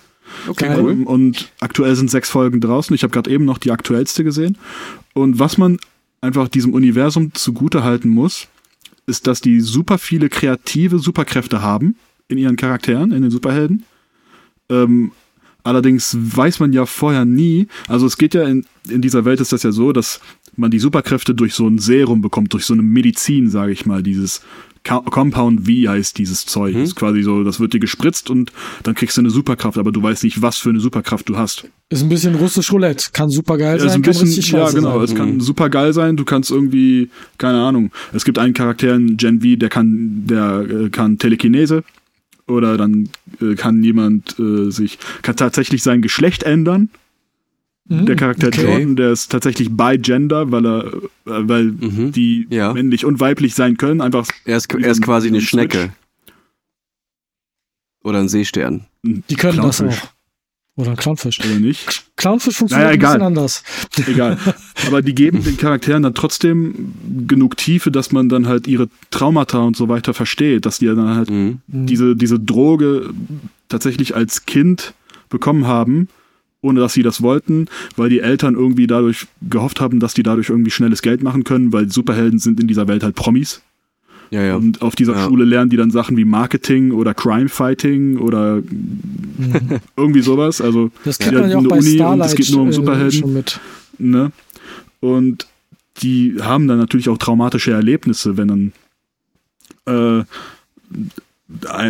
Okay, Geil. cool. Ähm, Und aktuell sind sechs Folgen draußen. Ich habe gerade eben noch die aktuellste gesehen. Und was man einfach diesem Universum zugute halten muss, ist, dass die super viele kreative Superkräfte haben in ihren Charakteren, in den Superhelden. Ähm, allerdings weiß man ja vorher nie, also es geht ja in, in dieser Welt ist das ja so, dass man die Superkräfte durch so ein Serum bekommt, durch so eine Medizin, sage ich mal, dieses Co- Compound V heißt dieses Zeug. Mhm. Ist quasi so, das wird dir gespritzt und dann kriegst du eine Superkraft, aber du weißt nicht, was für eine Superkraft du hast. Ist ein bisschen russisch Roulette. Kann super geil Also sein, ein kann bisschen, ja genau, sein. es kann super geil sein, du kannst irgendwie, keine Ahnung, es gibt einen Charakter in Gen V, der kann, der äh, kann Telekinese oder dann äh, kann jemand äh, sich, kann tatsächlich sein Geschlecht ändern. Mhm, Der Charakter okay. Jordan, der ist tatsächlich bei Gender, weil er, äh, weil Mhm. die Ja. männlich und weiblich sein können, einfach Er ist, er ist quasi eine Schnecke. Oder ein Seestern. Die können das Clownfisch, auch. Oder ein Clownfisch. Oder nicht? Clownfisch funktioniert Naja, ein bisschen egal. anders. (laughs) Egal. Aber die geben den Charakteren dann trotzdem genug Tiefe, dass man dann halt ihre Traumata und so weiter versteht, dass die dann halt Mhm. diese, diese Droge tatsächlich als Kind bekommen haben, ohne dass sie das wollten, weil die Eltern irgendwie dadurch gehofft haben, dass die dadurch irgendwie schnelles Geld machen können, weil Superhelden sind in dieser Welt halt Promis. Ja, ja. Und auf dieser Ja. Schule lernen die dann Sachen wie Marketing oder Crime Fighting oder irgendwie sowas. Also Das kriegt man ja auch eine bei Uni und Starlight es geht nur um äh, Superhelden. schon mit. Ne? Und die haben dann natürlich auch traumatische Erlebnisse, wenn dann äh,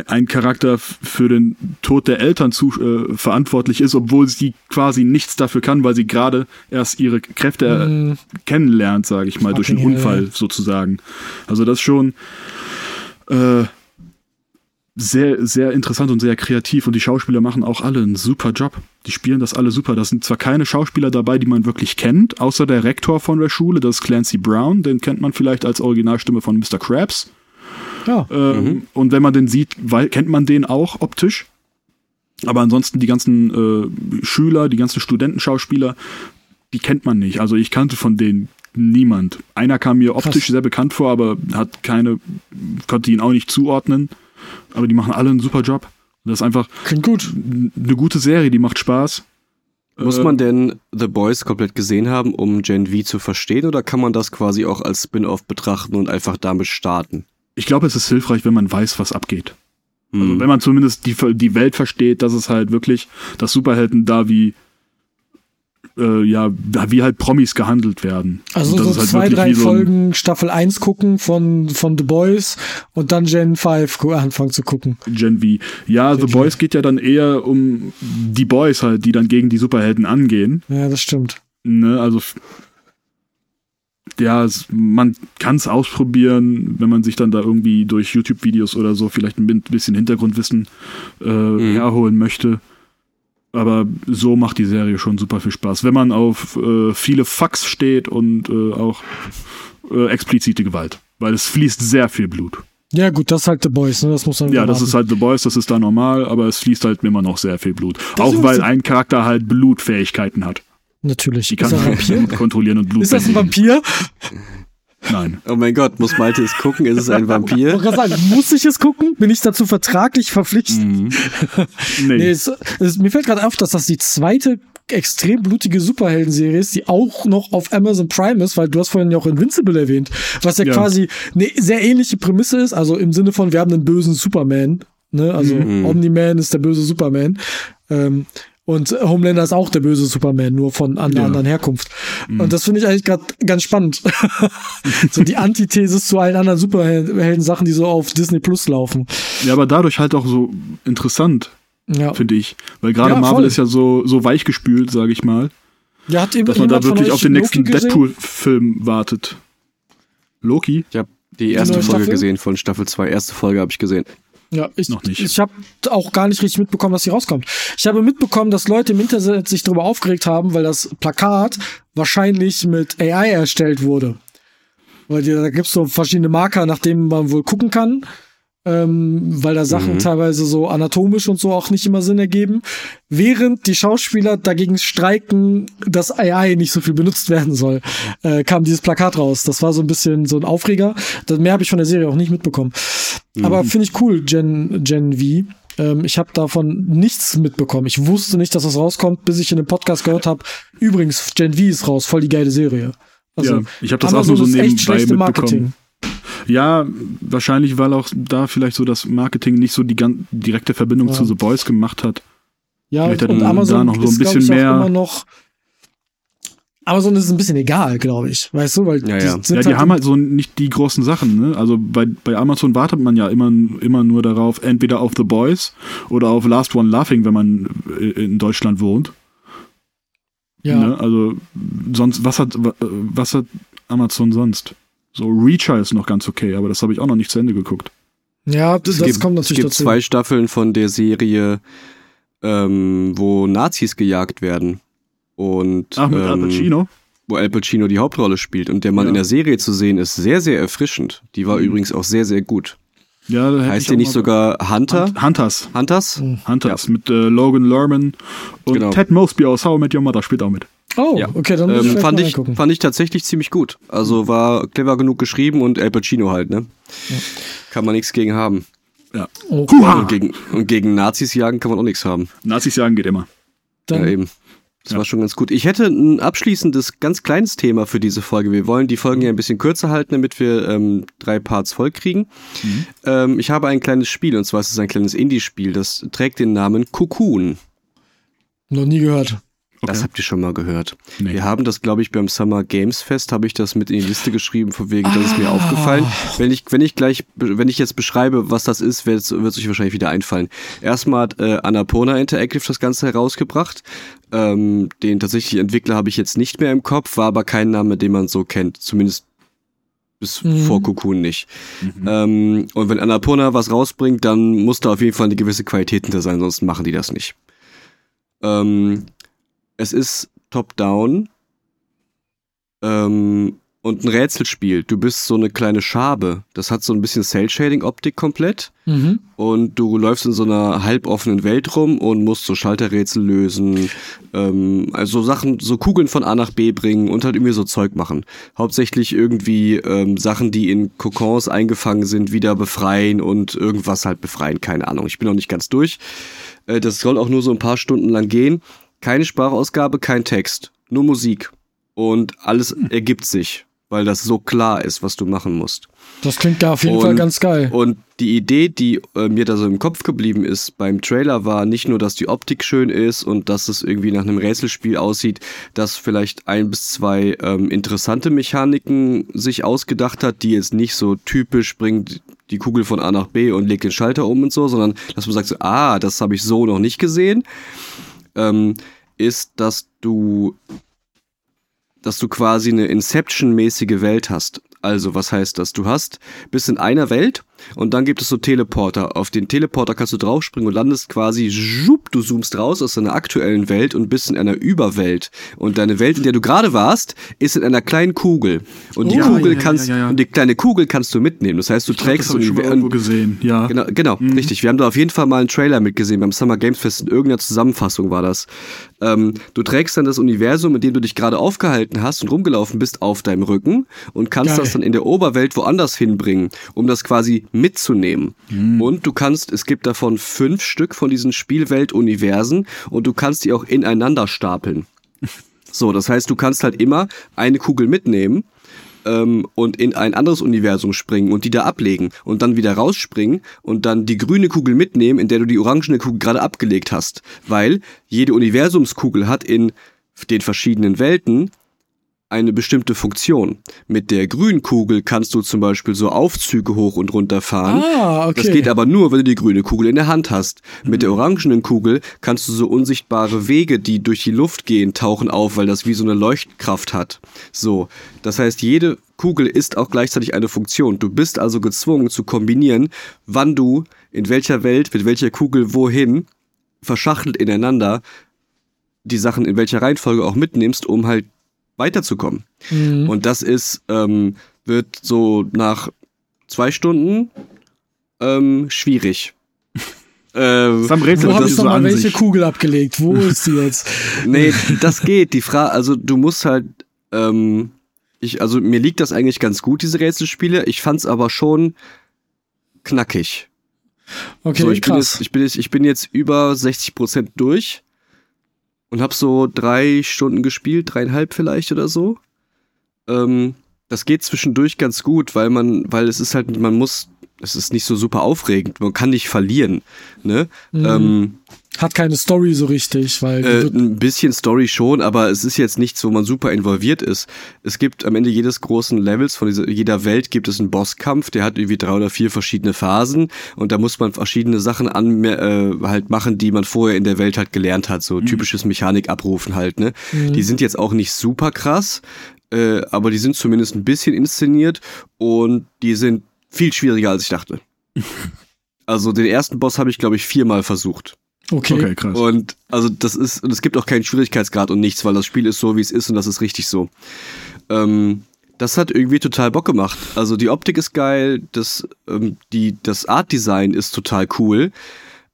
ein, Charakter für den Tod der Eltern zu, äh, verantwortlich ist, obwohl sie quasi nichts dafür kann, weil sie gerade erst ihre Kräfte äh, Mhm. kennenlernt, sage ich mal, durch einen Fucking hell, Unfall sozusagen. Also das ist schon äh, sehr, sehr interessant und sehr kreativ und die Schauspieler machen auch alle einen super Job. Die spielen das alle super. Da sind zwar keine Schauspieler dabei, die man wirklich kennt, außer der Rektor von der Schule, das ist Clancy Brown, den kennt man vielleicht als Originalstimme von Mr. Krabs. Ja. Ähm, Und wenn man den sieht, weil, kennt man den auch optisch. Aber ansonsten die ganzen äh, Schüler, die ganzen Studentenschauspieler, die kennt man nicht. Also ich kannte von denen niemand. Einer kam mir optisch Krass. sehr bekannt vor, aber hat keine, konnte ihn auch nicht zuordnen. Aber die machen alle einen super Job. Das ist einfach Klingt gut. eine gute Serie, die macht Spaß. Muss Äh, man denn The Boys komplett gesehen haben, um Gen V zu verstehen, oder kann man das quasi auch als Spin-off betrachten und einfach damit starten? Ich glaube, es ist hilfreich, wenn man weiß, was abgeht. Also Hm. wenn man zumindest die, die Welt versteht, dass es halt wirklich, dass Superhelden da wie äh, ja, da wie halt Promis gehandelt werden. Also so ist halt zwei, wirklich drei wie so ein- Folgen Staffel 1 gucken von, von The Boys und dann Gen 5 gu- anfangen zu gucken. Gen V. Ja, The Gen V. Boys geht ja dann eher um die Boys halt, die dann gegen die Superhelden angehen. Ja, das stimmt. Ne? Also ja, es, man kann es ausprobieren, wenn man sich dann da irgendwie durch YouTube-Videos oder so vielleicht ein bi- bisschen Hintergrundwissen äh, herholen möchte. Aber so macht die Serie schon super viel Spaß. Wenn man auf äh, viele Fucks steht und äh, auch äh, explizite Gewalt. Weil es fließt sehr viel Blut. Ja, gut, das ist halt The Boys, ne? Das muss man Ja, das ist halt The Boys, das ist da normal, aber es fließt halt immer noch sehr viel Blut. Das auch weil ein Charakter halt Blutfähigkeiten hat. Natürlich. Die Ist kann er ein Vampir? Blut kontrollieren und Blut Ist das ein. Vampir? Nein. Oh mein Gott, muss Malte es gucken? Ist es ein Ich Vampir? wollte gerade sagen, muss ich es gucken? Bin ich dazu vertraglich verpflichtet? Mhm. (laughs) Nee. Nee, es, es, mir fällt gerade auf, dass das die zweite extrem blutige Superhelden-Serie ist, die auch noch auf Amazon Prime ist, weil du hast vorhin ja auch Invincible erwähnt, was ja, Ja. quasi eine sehr ähnliche Prämisse ist, also im Sinne von, wir haben einen bösen Superman, ne, also Mhm. Omni-Man ist der böse Superman, ähm, und Homelander ist auch der böse Superman, nur von einer Ja. Mhm. anderen Herkunft. Und das finde ich eigentlich gerade ganz spannend. (laughs) so die Antithesis zu allen anderen Superhelden-Sachen, die so auf Disney Plus laufen. Ja, aber dadurch halt auch so interessant, Ja. finde ich. Weil gerade Ja, Marvel voll. ist ja so, so weichgespült, sage ich mal, Ja, hat eben dass man da wirklich auf den nächsten? Deadpool-Film wartet. Loki? Ich habe die erste Folge Staffel? gesehen von Staffel 2. Erste Folge habe ich gesehen. Ja, ich, Noch nicht. ich habe auch gar nicht richtig mitbekommen, dass sie rauskommt. Ich habe mitbekommen, dass Leute im Internet sich darüber aufgeregt haben, weil das Plakat wahrscheinlich mit AI erstellt wurde. Weil da gibt's so verschiedene Marker, nach denen man wohl gucken kann. Ähm, weil da Sachen teilweise so anatomisch und so auch nicht immer Sinn ergeben. Während die Schauspieler dagegen streiken, dass AI nicht so viel benutzt werden soll, äh, kam dieses Plakat raus. Das war so ein bisschen so ein Aufreger. Das, mehr habe ich von der Serie auch nicht mitbekommen. Aber finde ich cool, Gen, Gen V. Ähm, ich habe davon nichts mitbekommen. Ich wusste nicht, dass das rauskommt, bis ich in dem Podcast gehört habe. Übrigens, Gen V ist raus, voll die geile Serie. Also, ja, ich habe das auch nur so nebenbei schlechte mitbekommen. Marketing. Ja, wahrscheinlich, weil auch da vielleicht so das Marketing nicht so die gan- direkte Verbindung Ja. zu The Boys gemacht hat. Ja, Vielleicht und, hat und Amazon da noch so ein bisschen ich, mehr- auch immer noch. Amazon ist ein bisschen egal, glaube ich. Weißt du, weil Ja, die ja. sind ja, die haben halt so nicht die großen Sachen, ne? Also bei, bei Amazon wartet man ja immer, immer nur darauf, entweder auf The Boys oder auf Last One Laughing, wenn man in Deutschland wohnt. ja, Ne? Also sonst, was hat, wa- was hat Amazon sonst? So Reacher ist noch ganz okay, aber das habe ich auch noch nicht zu Ende geguckt. ja, das, Es gibt, kommt es natürlich gibt dazu. zwei Staffeln von der Serie, ähm, wo Nazis gejagt werden. Und Ach, mit Al ähm, Pacino? wo Al Pacino die Hauptrolle spielt. Und der Mann Ja. in der Serie zu sehen ist sehr, sehr erfrischend. Die war übrigens auch sehr, sehr gut. Ja, da Heißt der nicht sogar Hunter? Hunt- Hunters. Hunters? Hunters mit äh, Logan Lerman und Genau. Ted Mosby aus How I Met Your Mother spielt auch mit. Oh, Ja. okay, dann muss ich Ähm, vielleicht fand, mal ich, reingucken. fand ich tatsächlich ziemlich gut. Also war clever genug geschrieben und Al Pacino halt, ne? Kann man nichts gegen haben. Ja. Okay. Und gegen, und gegen Nazis jagen kann man auch nichts haben. Nazis jagen geht immer. Dann, ja, eben. Das Ja. war schon ganz gut. Ich hätte ein abschließendes, ganz kleines Thema für diese Folge. Wir wollen die Folgen ja ein bisschen kürzer halten, damit wir ähm, drei Parts voll kriegen. Mhm. Ähm, ich habe ein kleines Spiel, und zwar ist es ein kleines Indie-Spiel, das trägt den Namen Cocoon. Noch nie gehört. Das habt ihr schon mal gehört. Nee. Wir haben das, glaube ich, beim Summer Games Fest, habe ich das mit in die Liste geschrieben, von wegen, das ist mir Ah. aufgefallen. Wenn ich, wenn ich gleich, wenn ich jetzt beschreibe, was das ist, wird es euch wahrscheinlich wieder einfallen. Erstmal hat äh, Annapurna Interactive das Ganze herausgebracht. Ähm, den tatsächlichen Entwickler habe ich jetzt nicht mehr im Kopf, war aber kein Name, den man so kennt. Zumindest bis Mhm. vor Cocoon nicht. Mhm. Ähm, und wenn Annapurna was rausbringt, dann muss da auf jeden Fall eine gewisse Qualität hinter sein, sonst machen die das nicht. Ähm, es ist top-down ähm, und ein Rätselspiel. Du bist so eine kleine Schabe. Das hat so ein bisschen Cell-Shading-Optik komplett. Mhm. Und du läufst in so einer halboffenen Welt rum und musst so Schalterrätsel lösen, ähm, also Sachen, so Kugeln von A nach B bringen und halt irgendwie so Zeug machen. Hauptsächlich irgendwie ähm, Sachen, die in Kokons eingefangen sind, wieder befreien und irgendwas halt befreien, keine Ahnung. Ich bin noch nicht ganz durch. Äh, das soll auch nur so ein paar Stunden lang gehen. Keine Sprachausgabe, kein Text, nur Musik. Und alles ergibt sich, weil das so klar ist, was du machen musst. Das klingt gar auf jeden Und- Fall ganz geil. Und die Idee, die äh, mir da so im Kopf geblieben ist beim Trailer, war nicht nur, dass die Optik schön ist und dass es irgendwie nach einem Rätselspiel aussieht, dass vielleicht ein bis zwei ähm, interessante Mechaniken sich ausgedacht hat, die jetzt nicht so typisch bringt die Kugel von A nach B und legt den Schalter um und so, sondern dass man sagt so, ah, das habe ich so noch nicht gesehen, ähm, ist, dass du dass du quasi eine Inception-mäßige Welt hast. Also, was heißt das? Du hast, bist in einer Welt und dann gibt es so Teleporter. Auf den Teleporter kannst du draufspringen und landest quasi, schupp, du zoomst raus aus deiner aktuellen Welt und bist in einer Überwelt. Und deine Welt, in der du gerade warst, ist in einer kleinen Kugel. Und die Oh. Kugel Ja, ja, kannst, ja, und die kleine Kugel kannst du mitnehmen. Das heißt, du Ich glaub, trägst das hab ich irgendwo gesehen. Ja. Genau, genau richtig. Wir haben da auf jeden Fall mal einen Trailer mitgesehen beim Summer Games Fest. In irgendeiner Zusammenfassung war das. Ähm, du trägst dann das Universum, in dem du dich gerade aufgehalten hast und rumgelaufen bist, auf deinem Rücken und kannst Geil. das dann in der Oberwelt woanders hinbringen, um das quasi mitzunehmen. Und du kannst, es gibt davon fünf Stück von diesen Spielwelt-Universen und du kannst die auch ineinander stapeln. (laughs) So, das heißt, du kannst halt immer eine Kugel mitnehmen ähm, und in ein anderes Universum springen und die da ablegen und dann wieder rausspringen und dann die grüne Kugel mitnehmen, in der du die orangene Kugel gerade abgelegt hast. Weil jede Universumskugel hat in den verschiedenen Welten eine bestimmte Funktion. Mit der grünen Kugel kannst du zum Beispiel so Aufzüge hoch und runter fahren. Ah, okay. Das geht aber nur, wenn du die grüne Kugel in der Hand hast. Mit der orangenen Kugel kannst du so unsichtbare Wege, die durch die Luft gehen, tauchen auf, weil das wie so eine Leuchtkraft hat. So. Das heißt, jede Kugel ist auch gleichzeitig eine Funktion. Du bist also gezwungen zu kombinieren, wann du in welcher Welt, mit welcher Kugel wohin, verschachtelt ineinander, die Sachen in welcher Reihenfolge auch mitnimmst, um halt weiterzukommen. Mhm. Und das ist, ähm, wird so nach zwei Stunden ähm, schwierig. (laughs) ähm, Sam Rätsel Wo hat habe ich nochmal welche sich. Kugel abgelegt? Wo ist die jetzt? (laughs) nee, das geht. Die Frage, also du musst halt, ähm, ich, also mir liegt das eigentlich ganz gut, diese Rätselspiele. Ich fand's aber schon knackig. Okay, so, ich bin krass. jetzt, ich bin jetzt, ich bin jetzt über 60 Prozent durch und habe so drei Stunden gespielt, dreieinhalb vielleicht oder so. Ähm, das geht zwischendurch ganz gut, weil man, weil es ist halt, man muss, es ist nicht so super aufregend, man kann nicht verlieren, ne? Mhm. Ähm, Hat keine Story so richtig, weil äh, ein bisschen Story schon, aber es ist jetzt nichts, wo man super involviert ist. Es gibt am Ende jedes großen Levels von dieser, jeder Welt gibt es einen Bosskampf, der hat irgendwie drei oder vier verschiedene Phasen und da muss man verschiedene Sachen an, äh, halt machen, die man vorher in der Welt halt gelernt hat, so typisches Mechanik abrufen halt, ne? Die sind jetzt auch nicht super krass, äh, aber die sind zumindest ein bisschen inszeniert und die sind viel schwieriger als ich dachte. (laughs) Also den ersten Boss habe ich glaube ich viermal versucht. Okay. Okay, krass. Und also das ist, und es gibt auch keinen Schwierigkeitsgrad und nichts, weil das Spiel ist so, wie es ist und das ist richtig so. Ähm, das hat irgendwie total Bock gemacht. Also die Optik ist geil, das, ähm, die, das Artdesign ist total cool,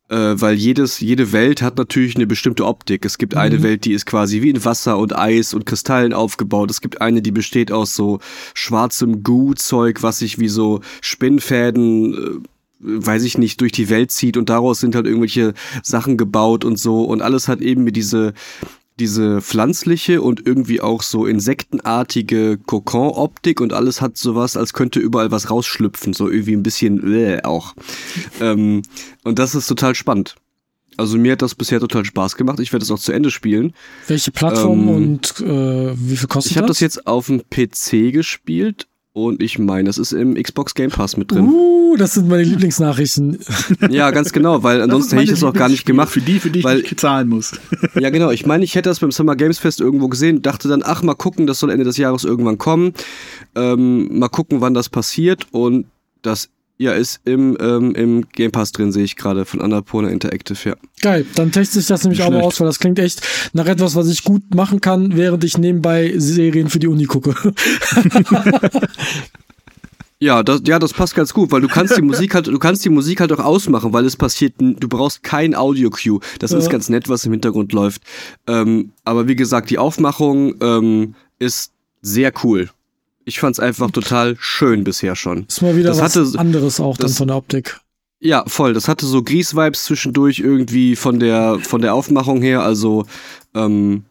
äh, weil jedes, jede Welt hat natürlich eine bestimmte Optik. Es gibt eine Welt, die ist quasi wie in Wasser und Eis und Kristallen aufgebaut. Es gibt eine, die besteht aus so schwarzem Goo-Zeug, was sich wie so Spinnfäden äh, weiß ich nicht, durch die Welt zieht und daraus sind halt irgendwelche Sachen gebaut und so und alles hat eben mit diese diese pflanzliche und irgendwie auch so insektenartige Kokon-Optik und alles hat sowas, als könnte überall was rausschlüpfen, so irgendwie ein bisschen äh, auch. (laughs) Ähm, und das ist total spannend. Also mir hat das bisher total Spaß gemacht. Ich werde es auch zu Ende spielen. Welche Plattform Ähm, und äh, wie viel kostet Ich habe das? das jetzt auf dem PC gespielt und ich meine, das ist im Xbox Game Pass mit drin. Uh, das sind meine Lieblingsnachrichten. (laughs) Ja, ganz genau, weil ansonsten hätte ich das auch gar nicht gemacht. Für die, für die ich weil- nicht zahlen muss. Ja, genau. Ich meine, ich hätte das beim Summer Games Fest irgendwo gesehen, dachte dann, ach, mal gucken, das soll Ende des Jahres irgendwann kommen. Ähm, mal gucken, wann das passiert. Und das ja ist im, ähm, im Game Pass drin, sehe ich gerade von Annapurna Interactive, ja. Geil, dann teste ich das nämlich auch mal Schlecht. aus, weil das klingt echt nach etwas, was ich gut machen kann, während ich nebenbei Serien für die Uni gucke. (laughs) Ja, das, ja, das passt ganz gut, weil du kannst die (laughs) Musik halt, du kannst die Musik halt auch ausmachen, weil es passiert, du brauchst kein Audio-Cue. Das ist Ja. ganz nett, was im Hintergrund läuft. Ähm, aber wie gesagt, die Aufmachung ähm, ist sehr cool. Ich fand's einfach total schön bisher schon. Ist mal wieder Das was hatte- anderes auch dann das- von der Optik. Ja, voll. Das hatte so Grease-Vibes zwischendurch irgendwie von der, von der Aufmachung her. Also, ähm,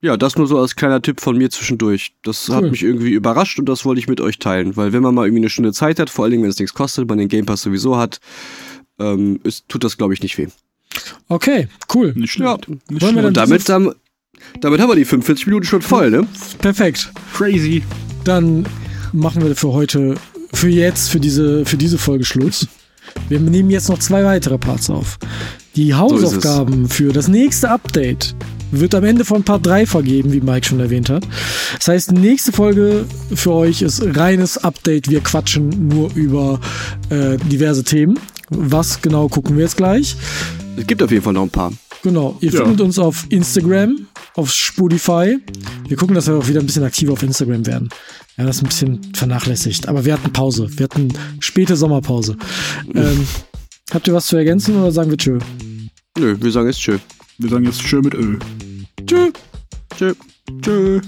ja, das nur so als kleiner Tipp von mir zwischendurch. Das hat Cool. mich irgendwie überrascht und das wollte ich mit euch teilen. Weil wenn man mal irgendwie eine Stunde Zeit hat, vor allen Dingen, wenn es nichts kostet, man den Game Pass sowieso hat, ähm, ist, tut das, glaube ich, nicht weh. Okay, cool. Nicht schlecht. Ja. Nicht Wollen wir schlecht. dann- Und damit, dann, damit haben wir die 45 Minuten schon voll, ne? Perfekt. Crazy. Dann machen wir für heute, für jetzt, für diese, für diese Folge Schluss. Wir nehmen jetzt noch zwei weitere Parts auf. Die Hausaufgaben für das nächste Update wird am Ende von Part 3 vergeben, wie Mike schon erwähnt hat. Das heißt, die nächste Folge für euch ist reines Update. Wir quatschen nur über äh, diverse Themen. Was genau gucken wir jetzt gleich? Es gibt auf jeden Fall noch ein paar. Genau, ihr Ja. findet uns auf Instagram, auf Spotify. Wir gucken, dass wir auch wieder ein bisschen aktiver auf Instagram werden. Haben das ein bisschen vernachlässigt, aber wir hatten Pause. Wir hatten späte Sommerpause. Ähm, habt ihr was zu ergänzen oder sagen wir tschö? Nö, wir sagen jetzt tschö. Wir sagen jetzt schön mit Öl. Tschö. Tschö. Tschö.